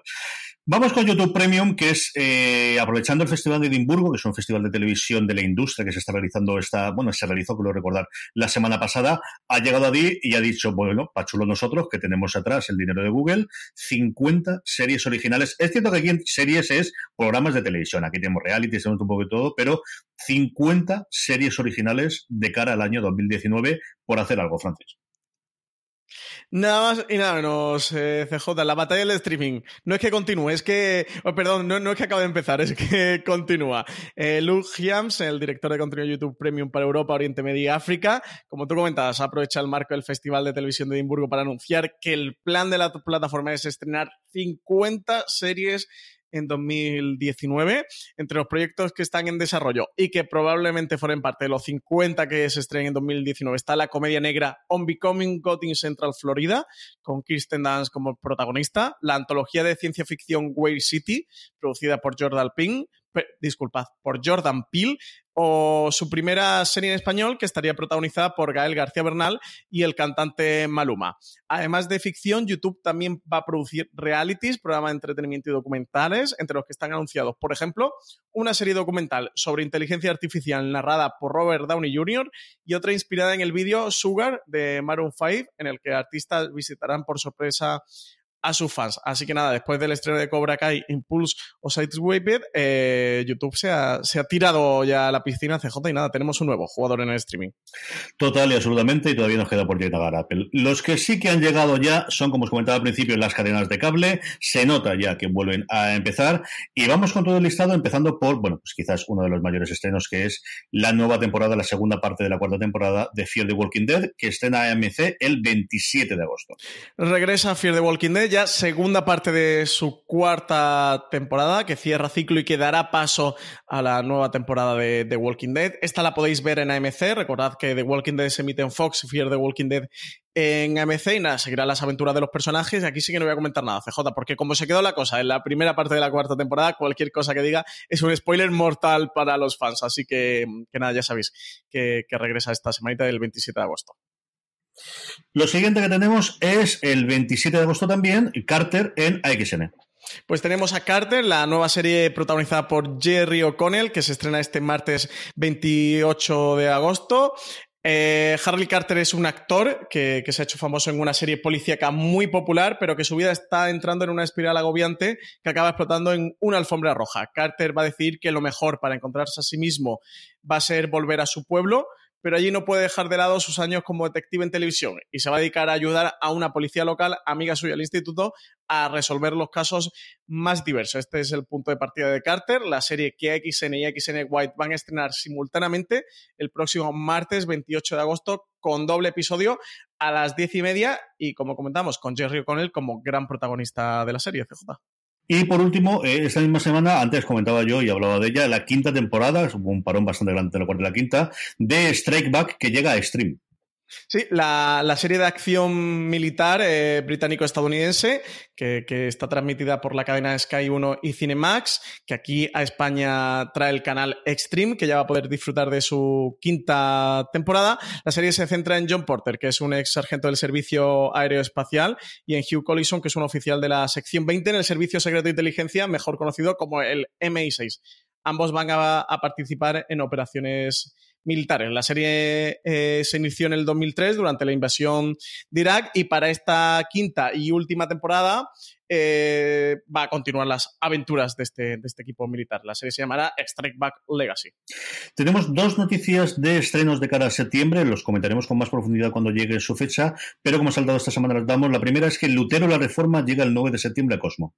Speaker 5: Vamos con YouTube Premium, que es eh, aprovechando el Festival de Edimburgo, que es un festival de televisión de la industria que se está realizando esta, bueno, se realizó, lo recordar, la semana pasada, ha llegado a Di y ha dicho, bueno, pachulo nosotros, que tenemos atrás el dinero de Google, 50 series originales. Es cierto que aquí en series es programas de televisión, aquí tenemos reality, tenemos un poco de todo, pero 50 series originales de cara al año 2019 por hacer algo, francés.
Speaker 6: Nada más y nada menos, eh, CJ, la batalla del streaming. No es que continúe, es que. Oh, perdón, no, no, es que acabe de empezar, es que continúa. Eh, Luke Hiams, el director de contenido YouTube Premium para Europa, Oriente Medio y África, como tú comentabas, aprovecha el marco del Festival de Televisión de Edimburgo para anunciar que el plan de la plataforma es estrenar 50 series en 2019, entre los proyectos que están en desarrollo y que probablemente fueron parte de los 50 que se estrenen en 2019, está la comedia negra On Becoming God in Central Florida, con Kirsten Dance como protagonista, la antología de ciencia ficción Wave City, producida por Jordan Ping, disculpad, por Jordan Peele, o su primera serie en español que estaría protagonizada por Gael García Bernal y el cantante Maluma. Además de ficción, YouTube también va a producir realities, programas de entretenimiento y documentales, entre los que están anunciados, por ejemplo, una serie documental sobre inteligencia artificial narrada por Robert Downey Jr. y otra inspirada en el vídeo Sugar de Maroon 5, en el que artistas visitarán por sorpresa a sus fans. Así que nada, después del estreno de Cobra Kai, Impulse o Sideswiped, eh, YouTube se ha, se ha, tirado ya a la piscina CJ y nada, tenemos un nuevo jugador en el streaming.
Speaker 5: Total y absolutamente, y todavía nos queda por llegar a Apple. Los que sí que han llegado ya son, como os comentaba al principio, las cadenas de cable. Se nota ya que vuelven a empezar. Y vamos con todo el listado, empezando por, bueno, pues quizás uno de los mayores estrenos, que es la nueva temporada, la segunda parte de la cuarta temporada de Fear the Walking Dead, que estrena AMC el 27 de agosto.
Speaker 6: Regresa Fear the Walking Dead ya segunda parte de su cuarta temporada, que cierra ciclo y que dará paso a la nueva temporada de The Walking Dead. Esta la podéis ver en AMC. Recordad que The Walking Dead se emite en Fox, Fear The Walking Dead en AMC y nada, seguirá las aventuras de los personajes. Aquí sí que no voy a comentar nada, CJ, porque como se quedó la cosa en la primera parte de la cuarta temporada, cualquier cosa que diga es un spoiler mortal para los fans. Así que, que nada, ya sabéis que, que regresa esta semanita del 27 de agosto.
Speaker 5: Lo siguiente que tenemos es el 27 de agosto también, Carter en AXN.
Speaker 6: Pues tenemos a Carter, la nueva serie protagonizada por Jerry O'Connell, que se estrena este martes 28 de agosto. Eh, Harley Carter es un actor que, que, se ha hecho famoso en una serie policíaca muy popular, pero que su vida está entrando en una espiral agobiante que acaba explotando en una alfombra roja. Carter va a decir que lo mejor para encontrarse a sí mismo va a ser volver a su pueblo, pero allí no puede dejar de lado sus años como detective en televisión y se va a dedicar a ayudar a una policía local, amiga suya del instituto, a resolver los casos más diversos. Este es el punto de partida de Carter, la serie que XN y XN White van a estrenar simultáneamente el próximo martes 28 de agosto con doble episodio a las diez y media y como comentamos con Jerry O'Connell como gran protagonista de la serie CJ.
Speaker 5: Y por último, eh, esta misma semana, antes comentaba yo y hablaba de ella, la quinta temporada, un parón bastante grande en la cuarta y la quinta, de Strike Back que llega a Stream.
Speaker 6: Sí, la, serie de acción militar eh, británico-estadounidense que, que, está transmitida por la cadena Sky 1 y Cinemax, que aquí a España trae el canal Extreme, que ya va a poder disfrutar de su quinta temporada. La serie se centra en John Porter, que es un ex sargento del Servicio Aeroespacial, y en Hugh Collison, que es un oficial de la sección 20 en el Servicio Secreto de Inteligencia, mejor conocido como el MI6. Ambos van a, a participar en operaciones militares. La serie eh, se inició en el 2003 durante la invasión de Irak y para esta quinta y última temporada eh, va a continuar las aventuras de este, de este, equipo militar. La serie se llamará Strike Back Legacy.
Speaker 5: Tenemos dos noticias de estrenos de cara a septiembre, los comentaremos con más profundidad cuando llegue su fecha, pero como ha saltado esta semana las damos. La primera es que Lutero la Reforma llega el 9 de septiembre a Cosmo.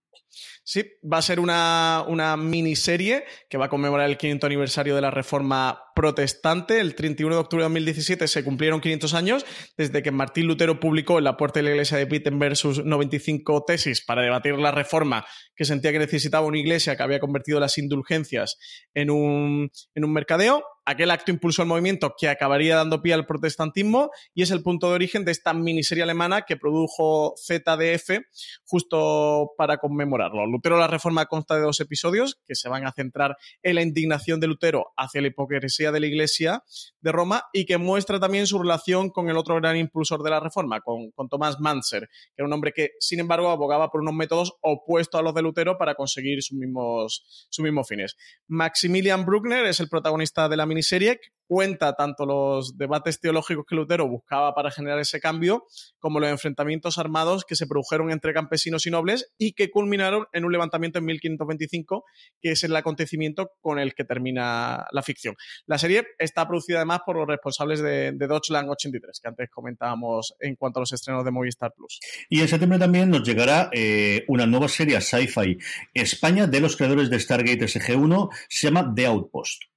Speaker 6: Sí, va a ser una, una miniserie que va a conmemorar el 500 aniversario de la Reforma Protestante. El 31 de octubre de 2017 se cumplieron 500 años desde que Martín Lutero publicó en la puerta de la iglesia de Wittenberg sus 95 tesis para debatir la reforma que sentía que necesitaba una iglesia que había convertido las indulgencias en un, en un mercadeo aquel acto impulsó el movimiento que acabaría dando pie al protestantismo y es el punto de origen de esta miniserie alemana que produjo ZDF justo para conmemorarlo. Lutero la Reforma consta de dos episodios que se van a centrar en la indignación de Lutero hacia la hipocresía de la Iglesia de Roma y que muestra también su relación con el otro gran impulsor de la Reforma, con, con Tomás Manser, que era un hombre que, sin embargo, abogaba por unos métodos opuestos a los de Lutero para conseguir sus mismos, sus mismos fines. Maximilian Bruckner es el protagonista de la miniserie cuenta tanto los debates teológicos que Lutero buscaba para generar ese cambio, como los enfrentamientos armados que se produjeron entre campesinos y nobles y que culminaron en un levantamiento en 1525, que es el acontecimiento con el que termina la ficción. La serie está producida además por los responsables de, de Deutschland 83, que antes comentábamos en cuanto a los estrenos de Movistar Plus.
Speaker 5: Y en septiembre también nos llegará eh, una nueva serie sci-fi España de los creadores de Stargate SG-1, se llama The Outpost.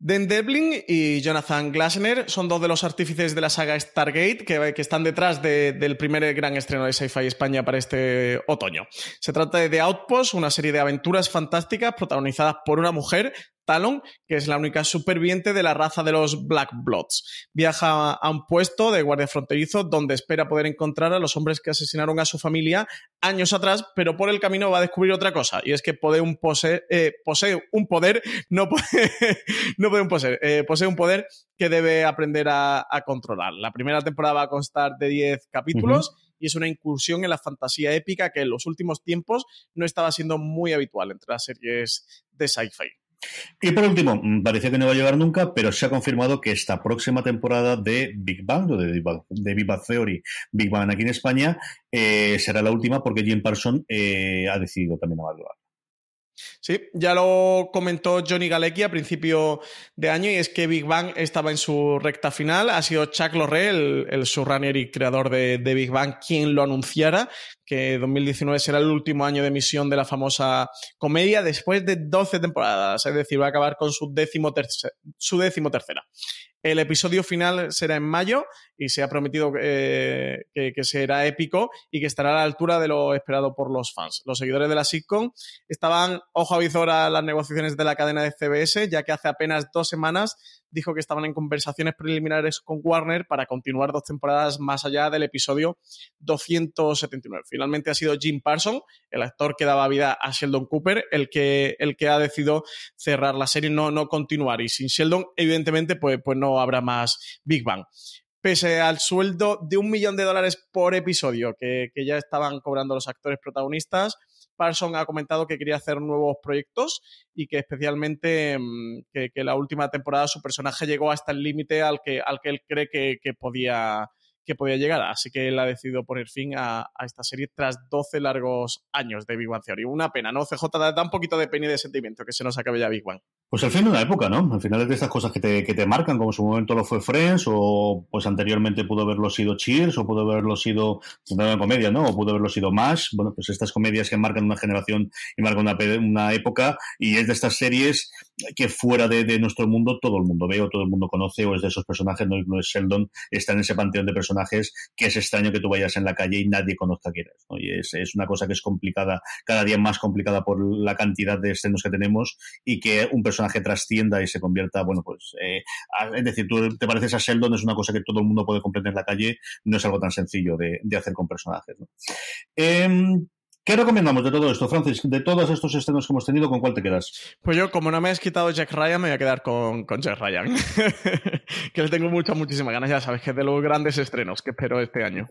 Speaker 6: Dan Devlin y Jonathan Glasner son dos de los artífices de la saga Stargate que, que están detrás de, del primer gran estreno de Sci-Fi España para este otoño. Se trata de The Outpost, una serie de aventuras fantásticas protagonizadas por una mujer Talon, que es la única superviviente de la raza de los Black Bloods. Viaja a un puesto de guardia fronterizo donde espera poder encontrar a los hombres que asesinaron a su familia años atrás, pero por el camino va a descubrir otra cosa, y es que posee un, pose eh, posee un poder, no puede, no puede un poseer, eh, posee un poder que debe aprender a, a, controlar. La primera temporada va a constar de 10 capítulos. Uh -huh y es una incursión en la fantasía épica que en los últimos tiempos no estaba siendo muy habitual entre las series de sci-fi.
Speaker 5: Y por último, parecía que no iba a llegar nunca, pero se ha confirmado que esta próxima temporada de Big Bang, de, de Big Theory, Big Bang aquí en España, eh, será la última porque Jim Parson eh, ha decidido también abandonar.
Speaker 6: Sí, ya lo comentó Johnny Galecki a principio de año y es que Big Bang estaba en su recta final. Ha sido Chuck Lorre, el, el y creador de, de, Big Bang, quien lo anunciara, que 2019 será el último año de emisión de la famosa comedia después de 12 temporadas. Es decir, va a acabar con su décimo, su décimo tercera. El episodio final será en mayo y se ha prometido eh, que, que, será épico y que estará a la altura de lo esperado por los fans. Los seguidores de la sitcom estaban ojo a visor a las negociaciones de la cadena de CBS, ya que hace apenas dos semanas dijo que estaban en conversaciones preliminares con Warner para continuar dos temporadas más allá del episodio 279. Finalmente ha sido Jim Parson, el actor que daba vida a Sheldon Cooper, el que, el que ha decidido cerrar la serie, no, no continuar. Y sin Sheldon, evidentemente, pues, pues no habrá más Big Bang pese al sueldo de un millón de dólares por episodio que, que, ya estaban cobrando los actores protagonistas, Parson ha comentado que quería hacer nuevos proyectos y que especialmente mm, que, la última temporada su personaje llegó hasta el límite al que, al que él cree que, podía, que podía llegar. Así que él ha decidido poner fin a, a, esta serie tras 12 largos años de Big Bang Theory. Una pena, ¿no? CJ da un poquito de pena y de sentimiento que se nos acabe ya Big Bang.
Speaker 5: Pues al fin de una época, ¿no? Al final es de estas cosas que te, que te marcan, como en su momento lo fue Friends, o pues anteriormente pudo haberlo sido Cheers, o pudo haberlo sido una comedia, ¿no? O pudo haberlo sido más. Bueno, pues estas comedias que marcan una generación y marcan una, una época, y es de estas series que fuera de, de, nuestro mundo todo el mundo ve o todo el mundo conoce, o es de esos personajes, no, no, es Sheldon, está en ese panteón de personajes que es extraño que tú vayas en la calle y nadie conozca quién es, ¿no? Y es, es una cosa que es complicada, cada día más complicada por la cantidad de escenas que tenemos, y que un personaje personaje trascienda y se convierta, bueno, pues, eh, es decir, tú te pareces a Sheldon, es una cosa que todo el mundo puede comprender en la calle, no es algo tan sencillo de, hacer con personajes. Eh, ¿Qué recomendamos de todo esto, Francis? De todos estos estrenos que hemos tenido, ¿con cuál te quedas?
Speaker 6: Pues yo, como no me has quitado Jack Ryan, me voy a quedar con, con Jack Ryan. que le tengo muchas, muchísimas ganas, ya sabes, que es de los grandes estrenos que espero este año.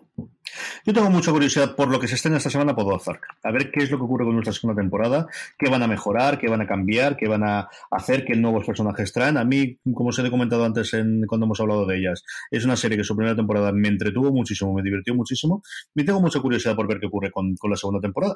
Speaker 5: Yo tengo mucha curiosidad por lo que se estrena esta semana por Ozark. A ver qué es lo que ocurre con nuestra segunda temporada, qué van a mejorar, qué van a cambiar, qué van a hacer, qué nuevos personajes traen. A mí, como os he comentado antes en, cuando hemos hablado de ellas, es una serie que su primera temporada me entretuvo muchísimo, me divirtió muchísimo. Y tengo mucha curiosidad por ver qué ocurre con, con la segunda temporada.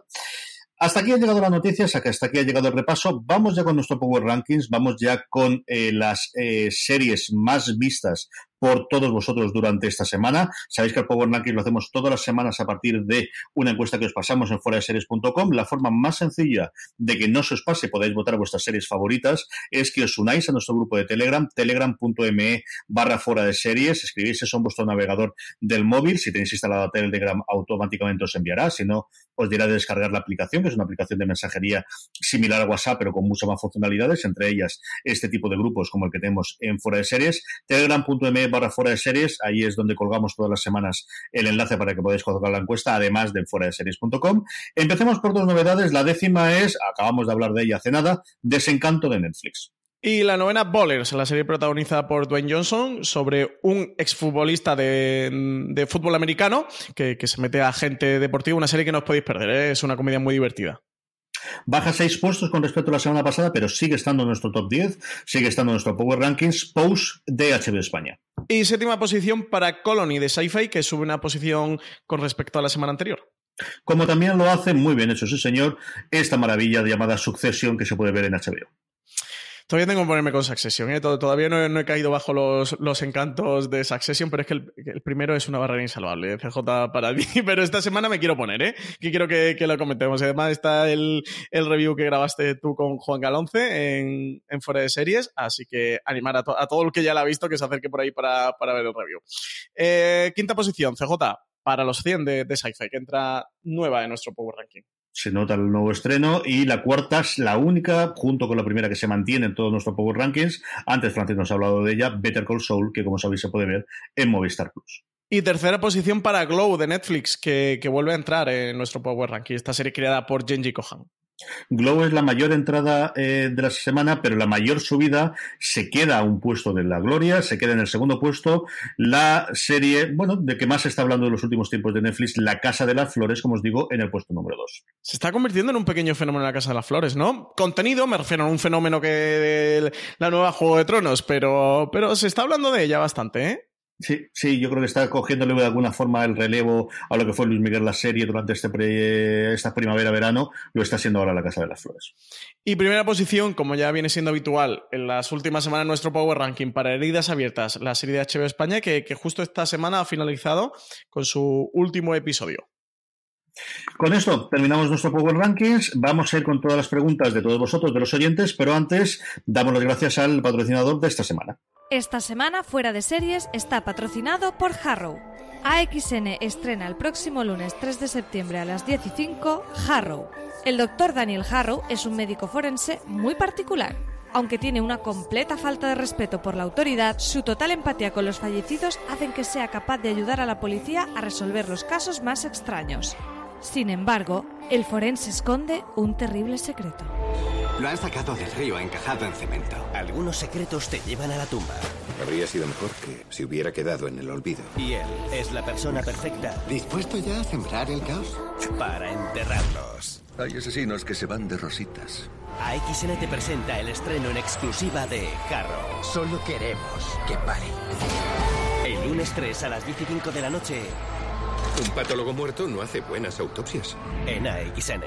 Speaker 5: Hasta aquí han llegado las noticias, hasta aquí ha llegado el repaso. Vamos ya con nuestro Power Rankings, vamos ya con eh, las eh, series más vistas por todos vosotros durante esta semana. Sabéis que el Power Ranking lo hacemos todas las semanas a partir de una encuesta que os pasamos en foradeseries.com. La forma más sencilla de que no se os pase, podáis votar vuestras series favoritas, es que os unáis a nuestro grupo de Telegram, telegram.me barra fuera de series, escribís eso en vuestro navegador del móvil, si tenéis instalado Telegram automáticamente os enviará, si no os dirá de descargar la aplicación, que es una aplicación de mensajería similar a WhatsApp, pero con muchas más funcionalidades, entre ellas este tipo de grupos como el que tenemos en fuera de series, telegram.me barra fuera de series, ahí es donde colgamos todas las semanas el enlace para que podáis colgar la encuesta, además de fuera de series.com. Empecemos por dos novedades, la décima es, acabamos de hablar de ella hace nada, Desencanto de Netflix.
Speaker 6: Y la novena, Bowlers, la serie protagonizada por Dwayne Johnson sobre un exfutbolista de, de fútbol americano que, que, se mete a gente deportiva, una serie que no os podéis perder, ¿eh? es una comedia muy divertida.
Speaker 5: Baja seis puestos con respecto a la semana pasada, pero sigue estando en nuestro top 10, sigue estando en nuestro Power Rankings, Post de HBO España.
Speaker 6: Y séptima posición para Colony de Sci-Fi, que sube una posición con respecto a la semana anterior.
Speaker 5: Como también lo hace muy bien hecho ese señor, esta maravilla llamada Succession que se puede ver en HBO.
Speaker 6: Todavía tengo que ponerme con Succession, ¿eh? Todavía no he, caído bajo los, encantos de Succession, pero es que el, primero es una barrera insalvable, CJ para mí. Pero esta semana me quiero poner, ¿eh? Que quiero que, lo comentemos. Además está el, review que grabaste tú con Juan Galonce en, Fuera de Series, así que animar a, to, a, todo el que ya la ha visto que se acerque por ahí para, ver el review. Eh, quinta posición, CJ, para los 100 de, de Sci-Fi, que entra nueva en nuestro Power Ranking
Speaker 5: se nota el nuevo estreno y la cuarta es la única, junto con la primera que se mantiene en todos nuestros Power Rankings. Antes Francis nos ha hablado de ella, Better Call Saul, que como sabéis se puede ver en Movistar Plus.
Speaker 6: Y tercera posición para Glow de Netflix, que, que vuelve a entrar en nuestro Power Ranking, esta serie creada por Genji Kohan.
Speaker 5: Glow es la mayor entrada eh, de la semana, pero la mayor subida se queda a un puesto de la gloria, se queda en el segundo puesto. La serie, bueno, de que más se está hablando en los últimos tiempos de Netflix, La Casa de las Flores, como os digo, en el puesto número 2.
Speaker 6: Se está convirtiendo en un pequeño fenómeno La Casa de las Flores, ¿no? Contenido, me refiero a un fenómeno que la nueva Juego de Tronos, pero, pero se está hablando de ella bastante, ¿eh?
Speaker 5: Sí, sí, yo creo que está cogiéndole de alguna forma el relevo a lo que fue Luis Miguel la serie durante este pre, esta primavera-verano, lo está haciendo ahora la Casa de las Flores.
Speaker 6: Y primera posición, como ya viene siendo habitual en las últimas semanas nuestro Power Ranking para Heridas Abiertas, la serie de HBO España, que, que justo esta semana ha finalizado con su último episodio.
Speaker 5: Con esto terminamos nuestro Power Rankings. Vamos a ir con todas las preguntas de todos vosotros, de los oyentes, pero antes damos las gracias al patrocinador de esta semana.
Speaker 1: Esta semana Fuera de Series está patrocinado por Harrow. AXN estrena el próximo lunes 3 de septiembre a las 10 y 5 Harrow. El doctor Daniel Harrow es un médico forense muy particular. Aunque tiene una completa falta de respeto por la autoridad, su total empatía con los fallecidos hacen que sea capaz de ayudar a la policía a resolver los casos más extraños. Sin embargo, el forense esconde un terrible secreto.
Speaker 2: Lo han sacado del río encajado en cemento.
Speaker 3: Algunos secretos te llevan a la tumba.
Speaker 4: Habría sido mejor que se hubiera quedado en el olvido.
Speaker 3: Y él es la persona perfecta.
Speaker 2: ¿Dispuesto ya a sembrar el caos?
Speaker 3: Para enterrarlos.
Speaker 4: Hay asesinos que se van de rositas.
Speaker 3: AXN te presenta el estreno en exclusiva de Harrow.
Speaker 2: Solo queremos que pare.
Speaker 3: El lunes 3 a las 15 de la noche.
Speaker 4: Un patólogo muerto no hace buenas autopsias.
Speaker 3: En AXN.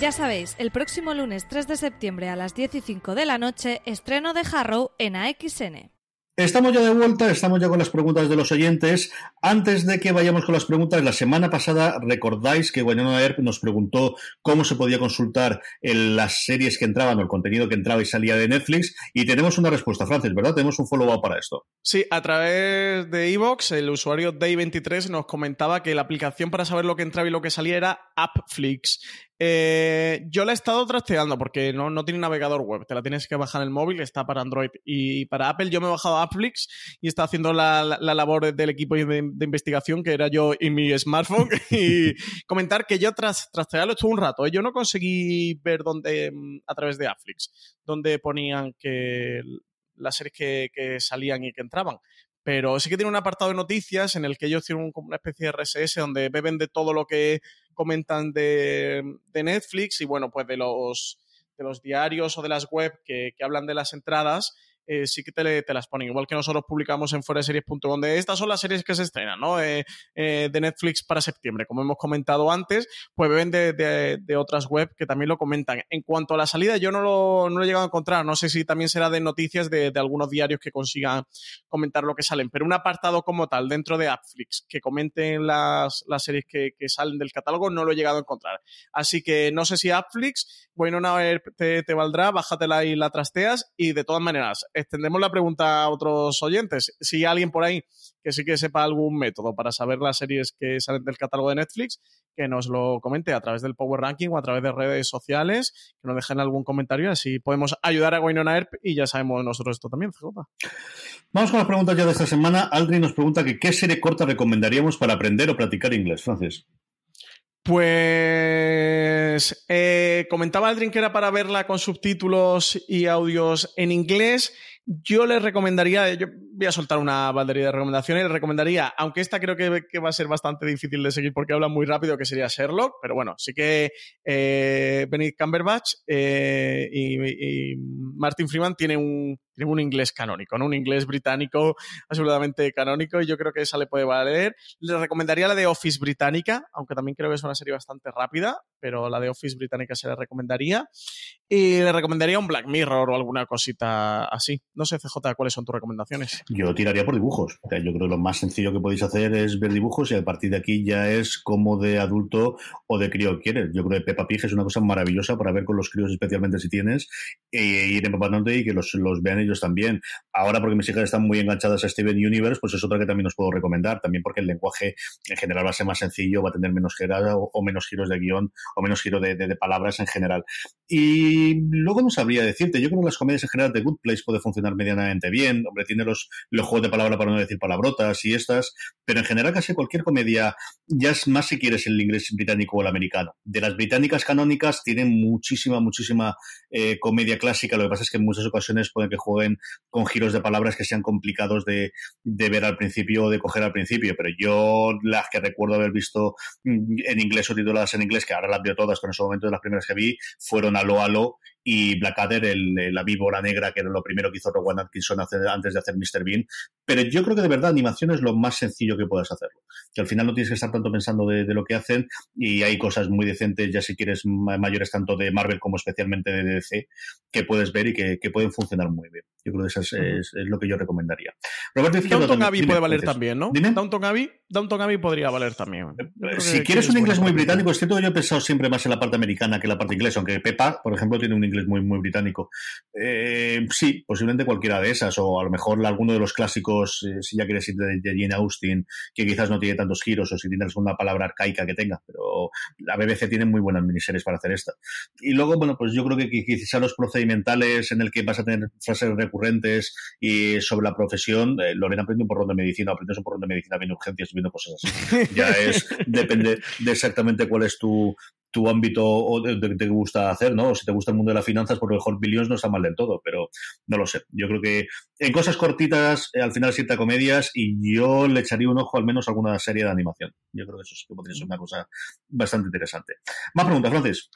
Speaker 1: Ya sabéis, el próximo lunes 3 de septiembre a las 10 y 5 de la noche, estreno de Harrow en AXN.
Speaker 5: Estamos ya de vuelta, estamos ya con las preguntas de los oyentes. Antes de que vayamos con las preguntas, la semana pasada recordáis que Guayana Earp nos preguntó cómo se podía consultar las series que entraban o el contenido que entraba y salía de Netflix y tenemos una respuesta, Francis, ¿verdad? Tenemos un follow-up para esto.
Speaker 6: Sí, a través de Evox, el usuario Day23 nos comentaba que la aplicación para saber lo que entraba y lo que salía era AppFlix. Eh, yo la he estado trasteando porque no, no, tiene navegador web, te la tienes que bajar en el móvil, está para Android y para Apple. Yo me he bajado Appflix y está haciendo la, la, labor del equipo de, investigación que era yo en mi smartphone y comentar que yo tras trastearlo estuve un rato. ¿eh? Yo no conseguí ver dónde a través de Appflix, donde ponían que las series que, que salían y que entraban pero sí que tiene un apartado de noticias en el que ellos tienen una especie de RSS donde beben de todo lo que comentan de, de Netflix y bueno, pues de los, de los diarios o de las web que, que hablan de las entradas eh, sí que te, te, las ponen. Igual que nosotros publicamos en foreseries.com de estas son las series que se estrenan, ¿no? Eh, eh, de Netflix para septiembre. Como hemos comentado antes, pues ven de, de, de, otras web que también lo comentan. En cuanto a la salida, yo no lo, no lo he llegado a encontrar. No sé si también será de noticias de, algunos diarios que consigan comentar lo que salen. Pero un apartado como tal dentro de Appflix que comenten las, las series que, que, salen del catálogo no lo he llegado a encontrar. Así que no sé si Appflix, bueno, una vez te, te valdrá, bájatela y la trasteas. Y de todas maneras, extendemos la pregunta a otros oyentes. Si hay alguien por ahí que sí que sepa algún método para saber las series que salen del catálogo de Netflix, que nos lo comente a través del Power Ranking o a través de redes sociales, que nos dejen algún comentario, así podemos ayudar a Wynonna Earp y ya sabemos nosotros esto también, CJ.
Speaker 5: Vamos con las preguntas ya de esta semana. Aldrin nos pregunta que qué serie corta recomendaríamos para aprender o practicar inglés, Francis.
Speaker 6: Pues eh, comentaba Aldrin que era para verla con subtítulos y audios en inglés yo les recomendaría, yo voy a soltar una baldería de recomendaciones, les recomendaría, aunque esta creo que, va a ser bastante difícil de seguir porque habla muy rápido, que sería Sherlock, pero bueno, sí que eh, Benedict Cumberbatch eh, y, Martin Freeman tienen un, un inglés canónico, ¿no? un inglés británico absolutamente canónico y yo creo que esa le puede valer. Les recomendaría la de Office británica, aunque también creo que es una serie bastante rápida, pero la de Office británica se la recomendaría. Y le recomendaría un Black Mirror o alguna cosita así. No sé, CJ, ¿cuáles son tus recomendaciones?
Speaker 5: Yo tiraría por dibujos. yo creo que lo más sencillo que podéis hacer es ver dibujos y a partir de aquí ya es como de adulto o de crío quieres. Yo creo que Peppa Pig es una cosa maravillosa para ver con los críos, especialmente si tienes, e ir empapándote y que los, los vean ellos también. Ahora, porque mis hijas están muy enganchadas a Steven Universe, pues es otra que también os puedo recomendar. También porque el lenguaje en general va a ser más sencillo, va a tener menos o, o menos giros de guion o menos giro de, de, de palabras en general. Y luego no sabría decirte, yo creo que las comedias en general de Good Place puede funcionar medianamente bien, hombre, tiene los, los juegos de palabra para no decir palabrotas y estas, pero en general casi cualquier comedia, ya es más si quieres el inglés británico o el americano. De las británicas canónicas tienen muchísima, muchísima eh, comedia clásica, lo que pasa es que en muchas ocasiones pueden que jueguen con giros de palabras que sean complicados de, de ver al principio o de coger al principio, pero yo las que recuerdo haber visto en inglés o tituladas en inglés, que ahora las veo todas, pero en ese momento de las primeras que vi, fueron Alo Alo y Blackadder, el, la víbora negra, que era lo primero que hizo Rowan Atkinson antes de hacer Mr. Bean. Pero yo creo que de verdad animación es lo más sencillo que puedas hacerlo. Que al final no tienes que estar tanto pensando de, de lo que hacen y hay cosas muy decentes, ya si quieres mayores tanto de Marvel como especialmente de DC, que puedes ver y que, que pueden funcionar muy bien. Yo creo que eso es, es, es lo que yo recomendaría.
Speaker 6: Roberto Downton Abbey puede valer también, ¿no? ¿Dime? Downton Abbey, Downton Abbey podría valer también.
Speaker 5: Si quieres un inglés muy británico, es cierto que yo he pensado siempre más en la parte americana que en la parte inglesa, aunque Pepa, por ejemplo, tiene un inglés muy, muy británico. Eh, sí, posiblemente cualquiera de esas, o a lo mejor alguno de los clásicos, eh, si ya quieres ir de, de, Jane Austen, que quizás no tiene tantos giros, o si tienes una palabra arcaica que tenga, pero la BBC tiene muy buenas miniseries para hacer esta. Y luego, bueno, pues yo creo que quizás los procedimentales en el que vas a tener frases recurrentes y sobre la profesión, eh, lo ven aprendiendo un porrón de medicina, aprendes un porrón de medicina viendo urgencias, viendo cosas así. ya es, depende de exactamente cuál es tu, tu ámbito o de, de, te gusta hacer, ¿no? O si te gusta el mundo de las finanzas, por lo mejor Billions no está mal del todo, pero no lo sé. Yo creo que en cosas cortitas, eh, al final sienta comedias y yo le echaría un ojo al menos a alguna serie de animación. Yo creo que eso sí que podría ser una cosa bastante interesante. Más preguntas, Francis.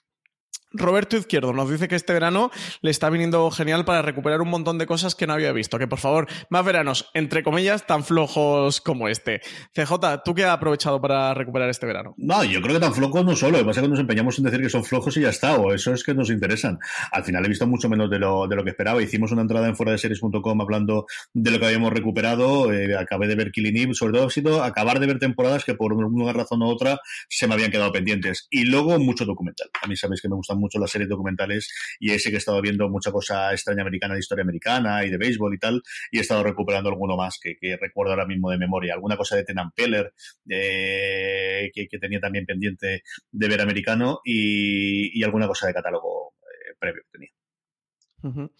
Speaker 6: Roberto Izquierdo nos dice que este verano le está viniendo genial para recuperar un montón de cosas que no había visto. Que por favor, más veranos, entre comillas, tan flojos como este. CJ, ¿tú qué has aprovechado para recuperar este verano?
Speaker 5: No, yo creo que tan flojos no solo. Lo que pasa es que nos empeñamos en decir que son flojos y ya está, o eso es que nos interesan. Al final he visto mucho menos de lo, de lo que esperaba. Hicimos una entrada en fuera de series.com hablando de lo que habíamos recuperado. Eh, acabé de ver Killing Eve, sobre todo ha sido acabar de ver temporadas que por una razón u otra se me habían quedado pendientes. Y luego mucho documental. A mí sabéis que me gustan mucho las series documentales y ese que he estado viendo mucha cosa extraña americana de historia americana y de béisbol y tal, y he estado recuperando alguno más que, recuerdo ahora mismo de memoria. Alguna cosa de Tenan Peller que, tenía también pendiente de ver americano y, alguna cosa de catálogo eh, previo que tenía.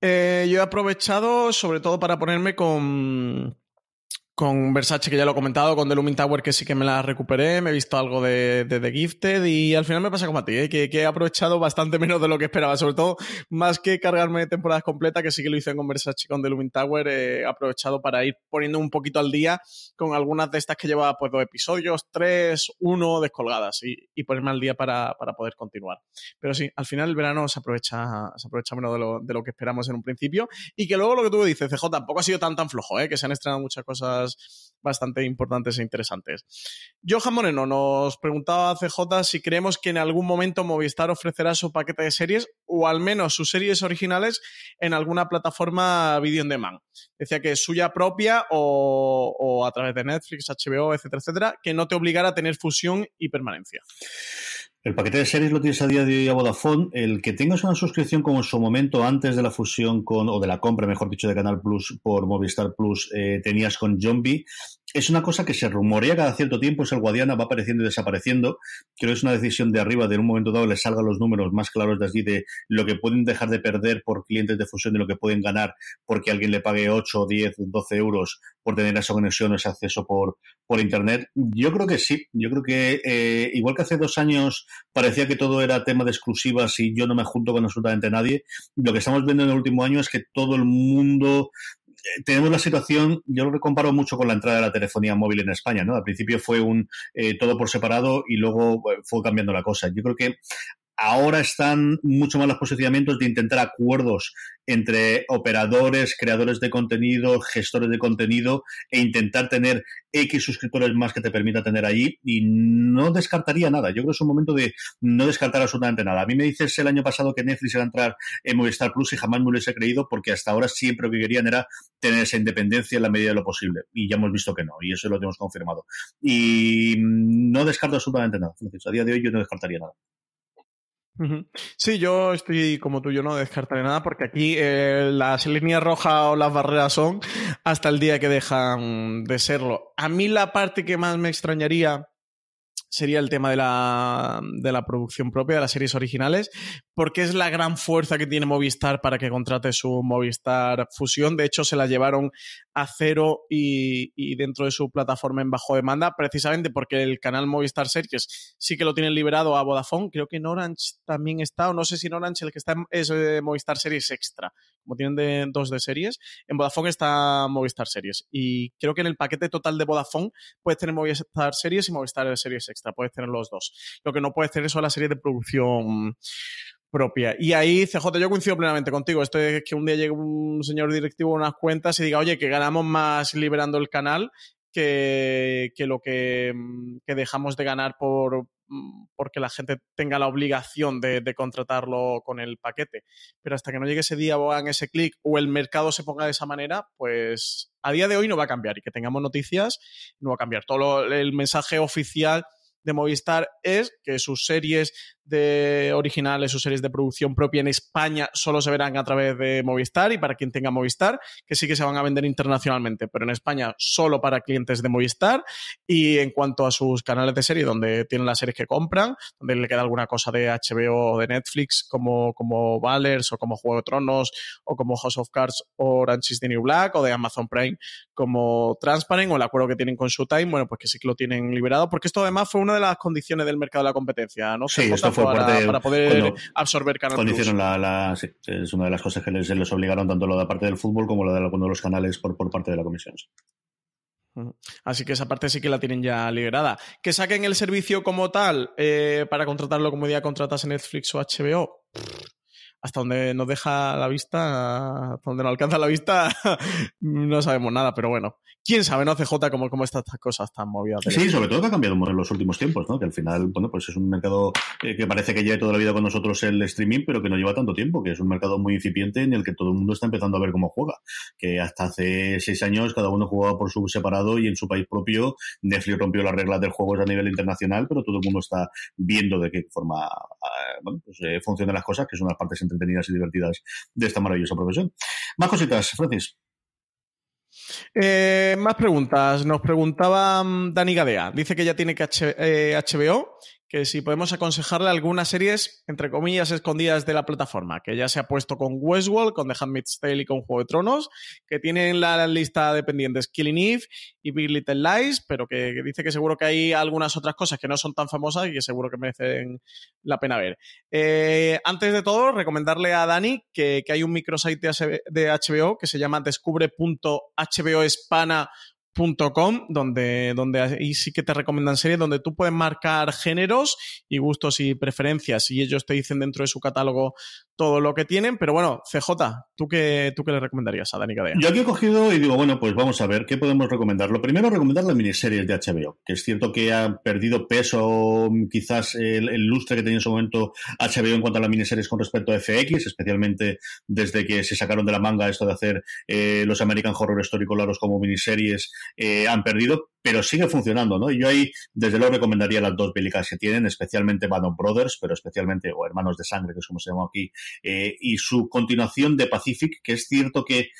Speaker 6: Eh, yo he aprovechado sobre todo para ponerme con con Versace, que ya lo he comentado, con The Looming Tower, que sí que me la recuperé, me he visto algo de, The Gifted y al final me pasa como a ti, ¿eh? que, he aprovechado bastante menos de lo que esperaba, sobre todo más que cargarme de temporadas completas, que sí que lo hice con Versace con The Looming Tower, he aprovechado para ir poniendo un poquito al día con algunas de estas que llevaba pues dos episodios, tres, uno, descolgadas y, ponerme al día para, poder continuar. Pero sí, al final el verano se aprovecha, se menos de lo, de lo que esperamos en un principio y que luego lo que tú dices, CJ, tampoco ha sido tan tan flojo, ¿eh? que se han estrenado muchas cosas bastante importantes e interesantes. Johan Moreno nos preguntaba a CJ si creemos que en algún momento Movistar ofrecerá su paquete de series o al menos sus series originales en alguna plataforma video on demand. Decía que suya propia o, o a través de Netflix, HBO, etcétera, etcétera, que no te obligara a tener fusión y permanencia.
Speaker 5: El paquete de series lo tienes a día de hoy a Vodafone. El que tengas una suscripción como en su momento antes de la fusión con, o de la compra, mejor dicho, de Canal Plus por Movistar Plus, eh, tenías con Zombie, es una cosa que se rumorea cada cierto tiempo, es el Guadiana, va apareciendo y desapareciendo. Creo que es una decisión de arriba, de un momento dado les salgan los números más claros de allí de lo que pueden dejar de perder por clientes de fusión y lo que pueden ganar porque alguien le pague 8, 10, 12 euros por tener esa conexión o ese acceso por, por Internet. Yo creo que sí, yo creo que eh, igual que hace dos años parecía que todo era tema de exclusivas y yo no me junto con absolutamente nadie, lo que estamos viendo en el último año es que todo el mundo tenemos la situación, yo lo comparo mucho con la entrada de la telefonía móvil en España, ¿no? Al principio fue un eh, todo por separado y luego eh, fue cambiando la cosa. Yo creo que ahora están mucho más los posicionamientos de intentar acuerdos entre operadores, creadores de contenido, gestores de contenido e intentar tener X suscriptores más que te permita tener allí y no descartaría nada. Yo creo que es un momento de no descartar absolutamente nada. A mí me dices el año pasado que Netflix iba a entrar en Movistar Plus y jamás me lo hubiese creído porque hasta ahora siempre lo que querían era tener esa independencia en la medida de lo posible y ya hemos visto que no y eso lo tenemos confirmado. Y no descarto absolutamente nada. A día de hoy yo no descartaría nada.
Speaker 6: Sí, yo estoy como tú, yo no descartaré nada porque aquí eh, las líneas rojas o las barreras son hasta el día que dejan de serlo. A mí la parte que más me extrañaría sería el tema de la, de la, producción propia, de las series originales, porque es la gran fuerza que tiene Movistar para que contrate su Movistar Fusión. De hecho, se la llevaron a cero y, y, dentro de su plataforma en bajo demanda, precisamente porque el canal Movistar Series sí que lo tienen liberado a Vodafone. Creo que en Orange también está, o no sé si en Orange el que está es eh, Movistar Series Extra, como tienen de, dos de series. En Vodafone está Movistar Series y creo que en el paquete total de Vodafone puedes tener Movistar Series y Movistar Series Extra, puedes tener los dos. Lo que no puedes tener son las series de producción propia. Y ahí, CJ, yo coincido plenamente contigo. Esto es que un día llegue un señor directivo a unas cuentas y diga, oye, que ganamos más liberando el canal que, que lo que, mm, que, dejamos de ganar por mm, porque la gente tenga la obligación de, de, contratarlo con el paquete. Pero hasta que no llegue ese día o hagan ese clic o el mercado se ponga de esa manera, pues a día de hoy no va a cambiar. Y que tengamos noticias, no va a cambiar. Todo el mensaje oficial de Movistar es que sus series de originales o series de producción propia en España solo se verán a través de Movistar y para quien tenga Movistar, que sí que se van a vender internacionalmente, pero en España solo para clientes de Movistar. Y en cuanto a sus canales de serie, donde tienen las series que compran, donde le queda alguna cosa de HBO o de Netflix, como, como Valers o como Juego de Tronos o como House of Cards o Orange is the New Black o de Amazon Prime como Transparent o el acuerdo que tienen con Showtime, bueno, pues que sí que lo tienen liberado, porque esto además fue una de las condiciones del mercado de la competencia, ¿no?
Speaker 5: Sí, esto para,
Speaker 6: poder absorber canales.
Speaker 5: Cuando hicieron la, es una de las cosas que les, les, obligaron tanto lo de la parte del fútbol como lo de algunos de los canales por, por parte de la comisión.
Speaker 6: Así que esa parte sí que la tienen ya liberada. Que saquen el servicio como tal eh, para contratarlo como día contratas en Netflix o HBO hasta donde nos deja la vista, hasta donde nos alcanza la vista, no sabemos nada, pero bueno, quién sabe, ¿no? CJ, cómo, cómo están estas cosas tan movidas.
Speaker 5: Sí, sobre todo que ha cambiado en los últimos tiempos, ¿no? Que al final, bueno, pues es un mercado eh, que parece que lleva toda la vida con nosotros el streaming, pero que no lleva tanto tiempo, que es un mercado muy incipiente en el que todo el mundo está empezando a ver cómo juega. Que hasta hace seis años cada uno jugaba por su separado y en su país propio Netflix rompió las reglas del juego a nivel internacional, pero todo el mundo está viendo de qué forma ah, bueno, pues, eh, funcionan las cosas, que son las partes entretenidas y divertidas de esta maravillosa profesión. Más cositas, Francis.
Speaker 6: Eh, más preguntas. Nos preguntaba mm, Dani Gadea. Dice que ya tiene que HBO que si podemos aconsejarle algunas series, entre comillas, escondidas de la plataforma, que ya se ha puesto con Westworld, con The Handmaid's Tale y con Juego de Tronos, que tienen la lista de pendientes Killing Eve y Big Little Lies, pero que, dice que seguro que hay algunas otras cosas que no son tan famosas y que seguro que merecen la pena ver. Eh, antes de todo, recomendarle a Dani que, que hay un microsite de HBO que se llama descubre.hboespana.com Donde, donde ahí sí que te recomiendan series donde tú puedes marcar géneros y gustos y preferencias. Y ellos te dicen dentro de su catálogo todo lo que tienen, pero bueno, CJ, ¿tú qué, tú qué le recomendarías a Dani Cadea?
Speaker 5: Yo aquí he cogido y digo, bueno, pues vamos a ver qué podemos recomendar. Lo primero, recomendar las miniseries de HBO, que es cierto que ha perdido peso quizás el, lustre que tenía en su momento HBO en cuanto a las miniseries con respecto a FX, especialmente desde que se sacaron de la manga esto de hacer eh, los American Horror Story como miniseries eh, han perdido, pero sigue funcionando, ¿no? yo ahí, desde luego, recomendaría las dos bélicas que tienen, especialmente Band Brothers, pero especialmente, o Hermanos de Sangre, que es como se llama aquí, eh, y su continuación de Pacific, que es cierto que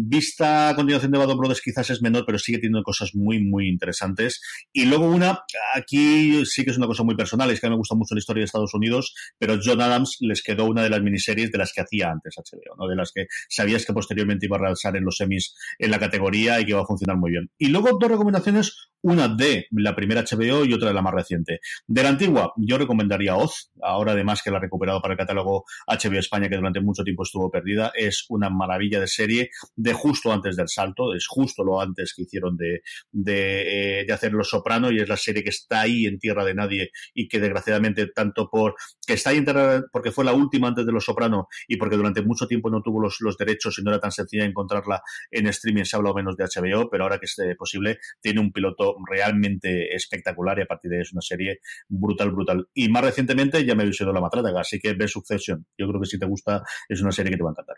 Speaker 5: Vista a continuación de Bad Brothers quizás es menor, pero sigue teniendo cosas muy, muy interesantes. Y luego una, aquí sí que es una cosa muy personal, es que a mí me gusta mucho la historia de Estados Unidos, pero John Adams les quedó una de las miniseries de las que hacía antes HBO, ¿no? de las que sabías que posteriormente iba a realzar en los semis en la categoría y que iba a funcionar muy bien. Y luego dos recomendaciones, una de la primera HBO y otra de la más reciente. De la antigua, yo recomendaría Oz, ahora además que la ha recuperado para el catálogo HBO España, que durante mucho tiempo estuvo perdida. Es una maravilla de serie justo antes del salto, es justo lo antes que hicieron de, de, eh, hacer Los Soprano y es la serie que está ahí en tierra de nadie y que desgraciadamente tanto por que está ahí en tierra porque fue la última antes de Los Soprano y porque durante mucho tiempo no tuvo los, los derechos y no era tan sencilla encontrarla en streaming, se ha hablado menos de HBO, pero ahora que es posible, tiene un piloto realmente espectacular y a partir de ahí es una serie brutal, brutal. Y más recientemente ya me visto la matraga, así que ve Succession. Yo creo que si te gusta es una serie que te va a encantar.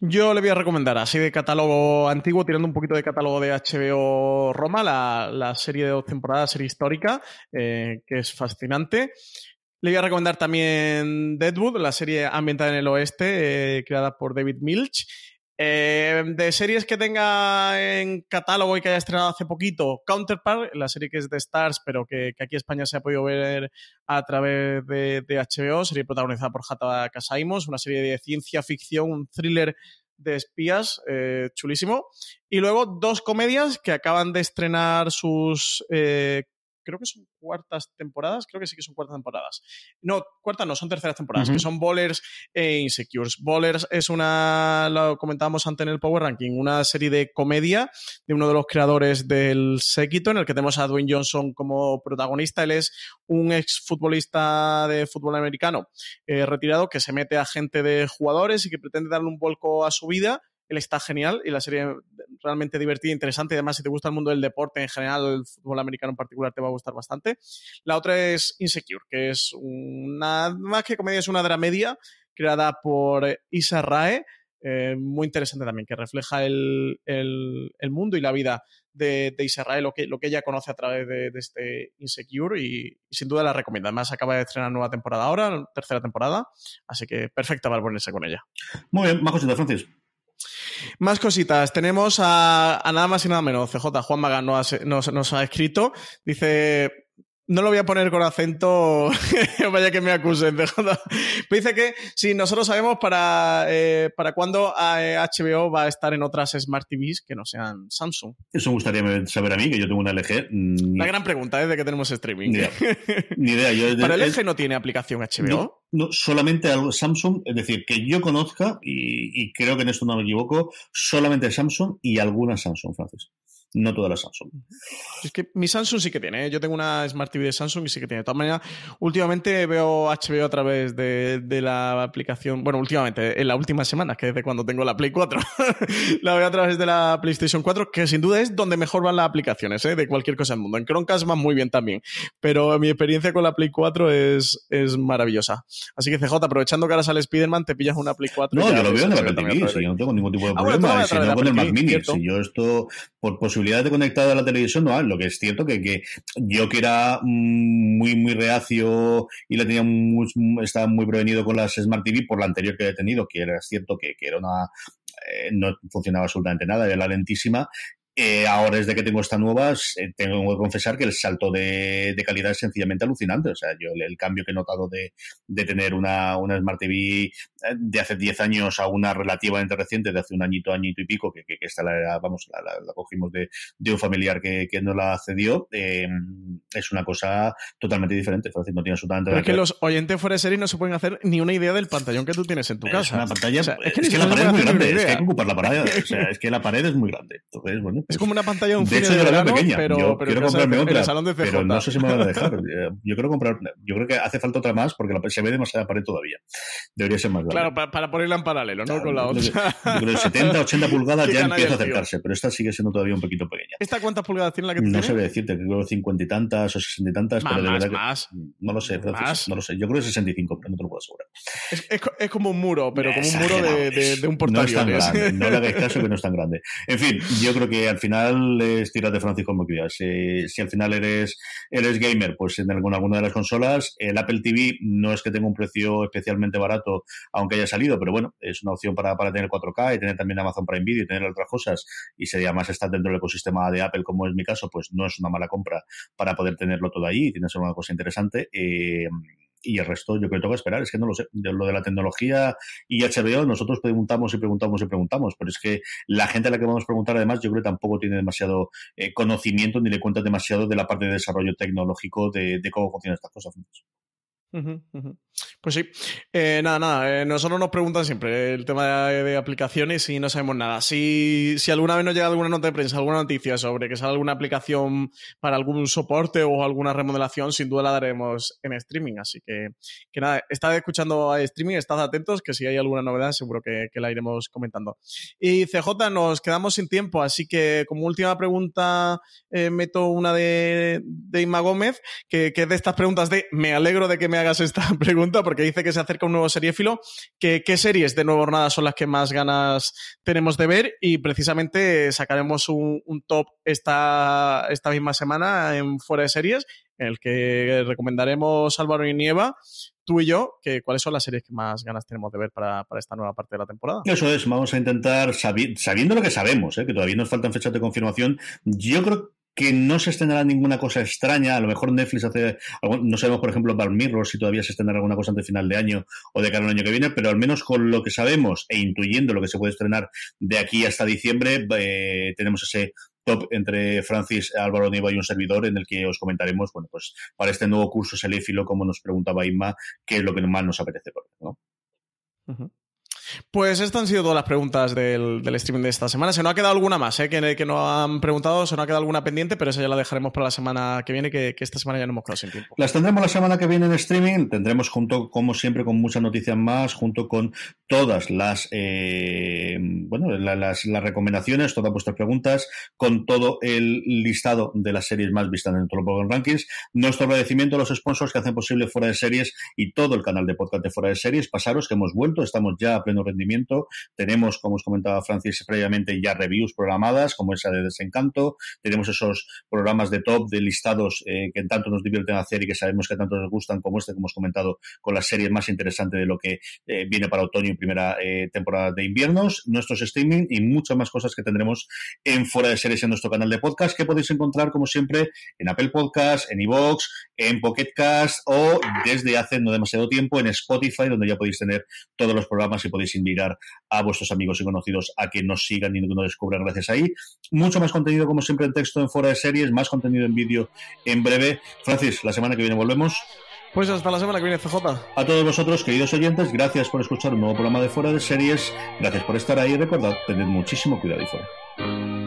Speaker 6: Yo le voy a recomendar así de catálogo antiguo, tirando un poquito de catálogo de HBO Roma, la, serie de dos temporadas, serie histórica, eh, que es fascinante. Le voy a recomendar también Deadwood, la serie ambientada en el oeste, eh, creada por David Milch. Eh, de series que tenga en catálogo y que haya estrenado hace poquito, Counterpart, la serie que es de Stars, pero que, aquí en España se ha podido ver a través de, HBO, serie protagonizada por Hata Kasaimos, una serie de ciencia ficción, un thriller de espías, eh, chulísimo. Y luego dos comedias que acaban de estrenar sus eh, creo que son cuartas temporadas, creo que sí que son cuartas temporadas. No, cuartas no, son terceras temporadas, que son Bowlers e Insecures. Bowlers es una, lo comentábamos antes en el Power Ranking, una serie de comedia de uno de los creadores del Séquito, en el que tenemos a Dwayne Johnson como protagonista. Él es un exfutbolista de fútbol americano eh, retirado que se mete a gente de jugadores y que pretende darle un vuelco a su vida está genial y la serie realmente divertida, interesante. Y además, si te gusta el mundo del deporte en general, el fútbol americano en particular, te va a gustar bastante. La otra es Insecure, que es una, más que comedia, es una dramedia creada por Isa Rae. Eh, muy interesante también, que refleja el, mundo y la vida de, de Israel, lo que, lo que ella conoce a través de, este Insecure y, sin duda la recomiendo. Además, acaba de estrenar nueva temporada ahora, tercera temporada, así que perfecta para ponerse con ella.
Speaker 5: Muy bien, más cositas, Francis.
Speaker 6: Más cositas. Tenemos a, nada más y nada menos. CJ Juan Magán nos, ha escrito. Dice. No lo voy a poner con acento, vaya que me acusen. CJ. dice que si nosotros sabemos para, eh, para cuándo HBO va a estar en otras Smart TVs que no sean Samsung.
Speaker 5: Eso me gustaría saber a mí, que yo tengo una LG.
Speaker 6: Mm, La gran pregunta es de que tenemos streaming.
Speaker 5: Ni idea.
Speaker 6: ¿Para el LG no tiene aplicación HBO?
Speaker 5: no, solamente algo Samsung, es decir, que yo conozca, y, creo que en esto no me equivoco, solamente Samsung y algunas Samsung, Francis. No todas las Samsung.
Speaker 6: Es que mi Samsung sí que tiene, ¿eh? yo tengo una Smart TV de Samsung y sí que tiene. De todas maneras, últimamente veo HBO a través de, de la aplicación, bueno, últimamente, en la última semana, que es de cuando tengo la Play 4, la veo a través de la PlayStation 4, que sin duda es donde mejor van las aplicaciones, ¿eh? de cualquier cosa del mundo. En Chromecast van muy bien también, pero mi experiencia con la Play 4 es, es maravillosa. Así que CJ, aprovechando que ahora sale Spider-Man, te pillas una Play 4.
Speaker 5: No, yo lo veo en la Apple TV, si yo no tengo ningún tipo de
Speaker 6: Ah,
Speaker 5: problema. si no con el Mac Mini, si yo esto, por posibilidad de conectar a la televisión, no, lo que es cierto que, que yo que era mm, muy, muy reacio y le tenía muy, estaba muy prevenido con las Smart TV por la anterior que he tenido, que era cierto que, que era una, eh, no funcionaba absolutamente nada, era lentísima. Eh, ahora desde que tengo esta nueva, eh, tengo que confesar que el salto de, de calidad es sencillamente alucinante. O sea, yo el, el cambio que he notado de, de tener una, una Smart TV eh, de hace 10 años a una relativamente reciente, de hace un añito, añito y pico, que, que, que esta la, vamos, la, la, la cogimos de, de, un familiar que, que nos la cedió, eh, es una cosa totalmente diferente. Es decir, no tiene absolutamente nada
Speaker 6: es que los oyentes fuera de serie no se pueden hacer ni una idea del pantallón que tú tienes en tu
Speaker 5: Es
Speaker 6: casa.
Speaker 5: una pantalla,
Speaker 6: O sea,
Speaker 5: es que, la pared es muy grande, es que hay que ocupar la pared, o sea, es que la pared es muy grande. Entonces, bueno,
Speaker 6: Es como una pantalla de un
Speaker 5: de
Speaker 6: cine
Speaker 5: hecho,
Speaker 6: de
Speaker 5: yo la veo
Speaker 6: verano,
Speaker 5: pequeña.
Speaker 6: pero,
Speaker 5: yo
Speaker 6: pero
Speaker 5: quiero comprarme otra,
Speaker 6: el salón de
Speaker 5: pero no sé si me van a dejar. Eh, Yo quiero comprar, yo creo que hace falta otra más porque la, se ve demasiada pared todavía. Debería ser más grande.
Speaker 6: Claro, para, para ponerla en paralelo, ¿no? Con la otra.
Speaker 5: Yo creo que 70, 80 pulgadas ya empieza a
Speaker 6: el tío.
Speaker 5: acercarse, pero esta sigue siendo todavía un poquito pequeña.
Speaker 6: ¿Esta cuántas pulgadas tiene la que tú
Speaker 5: No sabría decirte, creo que 50 y tantas o 60 y tantas,
Speaker 6: Más,
Speaker 5: pero de
Speaker 6: más,
Speaker 5: verdad que
Speaker 6: más.
Speaker 5: no lo sé, Francis,
Speaker 6: Más.
Speaker 5: no lo sé. Yo creo que 65, pero no te lo puedo asegurar.
Speaker 6: Es, es es como un muro, pero como un muro de, de- de un
Speaker 5: No es tan grande, no le hagáis caso que no es tan grande. En fin, yo creo que al final es tirar de Francisco como quieras. Si, si al final eres, eres gamer, pues en alguna, alguna de las consolas, el Apple TV no es que tenga un precio especialmente barato, aunque haya salido, pero bueno, es una opción para, para tener 4K y tener también Amazon Prime Video y tener otras cosas, y sería más estar dentro del ecosistema de Apple, como es mi caso, pues no es una mala compra para poder tenerlo todo ahí y tiene que ser una cosa interesante. Eh, y el resto yo creo que tengo que esperar, es que no lo sé. Lo de la tecnología y HBO, nosotros preguntamos y preguntamos y preguntamos, pero es que la gente a la que vamos a preguntar, además, yo creo que tampoco tiene demasiado eh, conocimiento ni le cuenta demasiado de la parte de desarrollo tecnológico de, de cómo funcionan estas cosas.
Speaker 6: Pues sí, Eh, nada, nada. eh, nosotros nos preguntan siempre el tema de, aplicaciones y no sabemos nada. Si, si alguna vez nos llega alguna nota de prensa, alguna noticia sobre que sale alguna aplicación para algún soporte o alguna remodelación, sin duda la daremos en streaming. Así que, que nada, estad escuchando a streaming, estad atentos, que si hay alguna novedad seguro que, que la iremos comentando. Y CJ, nos quedamos sin tiempo, así que como última pregunta eh, meto una de, de Inma Gómez, que, que es de estas preguntas de me alegro de que me hagas esta pregunta porque dice que se acerca un nuevo seriéfilo. Que, ¿Qué series de Nueva Jornada son las que más ganas tenemos de ver? Y precisamente sacaremos un, top esta, esta misma semana en Fuera de Series, en el que recomendaremos Álvaro y Nieva, tú y yo, que cuáles son las series que más ganas tenemos de ver para, para esta nueva parte de la temporada.
Speaker 5: Eso es, vamos a intentar, sabi- sabiendo lo que sabemos, ¿eh? que todavía nos faltan fechas de confirmación, yo creo que no se estrenará ninguna cosa extraña. A lo mejor Netflix hace. No sabemos, por ejemplo, Black Mirror si todavía se estrenará alguna cosa antes de final de año o de cara al año que viene, pero al menos con lo que sabemos e intuyendo lo que se puede estrenar de aquí hasta diciembre, eh, tenemos ese top entre Francis, Álvaro Nieva y un servidor en el que os comentaremos, bueno, pues para este nuevo curso Seléfilo, como nos preguntaba Inma, qué es lo que más nos apetece por ¿no?
Speaker 6: Pues estas han sido todas las preguntas del, streaming de esta semana. Se nos ha quedado alguna más, ¿eh? que, que nos han preguntado, se nos ha quedado alguna pendiente, pero esa ya la dejaremos para la semana que viene, que, que esta semana ya no hemos quedado sin tiempo.
Speaker 5: Las tendremos la semana que viene en streaming. Tendremos junto, como siempre, con muchas noticias más, junto con todas las, eh, bueno, la- las, recomendaciones, todas vuestras preguntas, con todo el listado de las series más vistas en todos los rankings. Nuestro agradecimiento a los sponsors que hacen posible Fuera de Series y todo el canal de podcast de Fuera de Series. Pasaros que hemos vuelto, estamos ya a pleno rendimiento. Tenemos, como os comentaba Francis previamente, ya reviews programadas, como esa de Desencanto. Tenemos esos programas de top, de listados eh, que tanto nos divierten hacer y que sabemos que tanto nos gustan, como este que hemos comentado, con las series más interesantes de lo que eh, viene para otoño primera eh, temporada de inviernos, nuestros streaming y muchas más cosas que tendremos en Fuera de Series en nuestro canal de podcast, que podéis encontrar, como siempre, en Apple Podcast, en iVoox, en Pocket Cast o desde hace no demasiado tiempo en Spotify, donde ya podéis tener todos los programas y podéis invitar a vuestros amigos y conocidos a que nos sigan y nos descubran gracias ahí. Mucho más contenido, como siempre, en texto en Fuera de Series, más contenido en vídeo en breve. Francis, la semana que viene volvemos.
Speaker 6: Pues hasta la semana que viene, CJ.
Speaker 5: A todos vosotros, queridos oyentes, gracias por escuchar un nuevo programa de Fuera de Series. Gracias por estar ahí y recordad, tened muchísimo cuidado y fuera.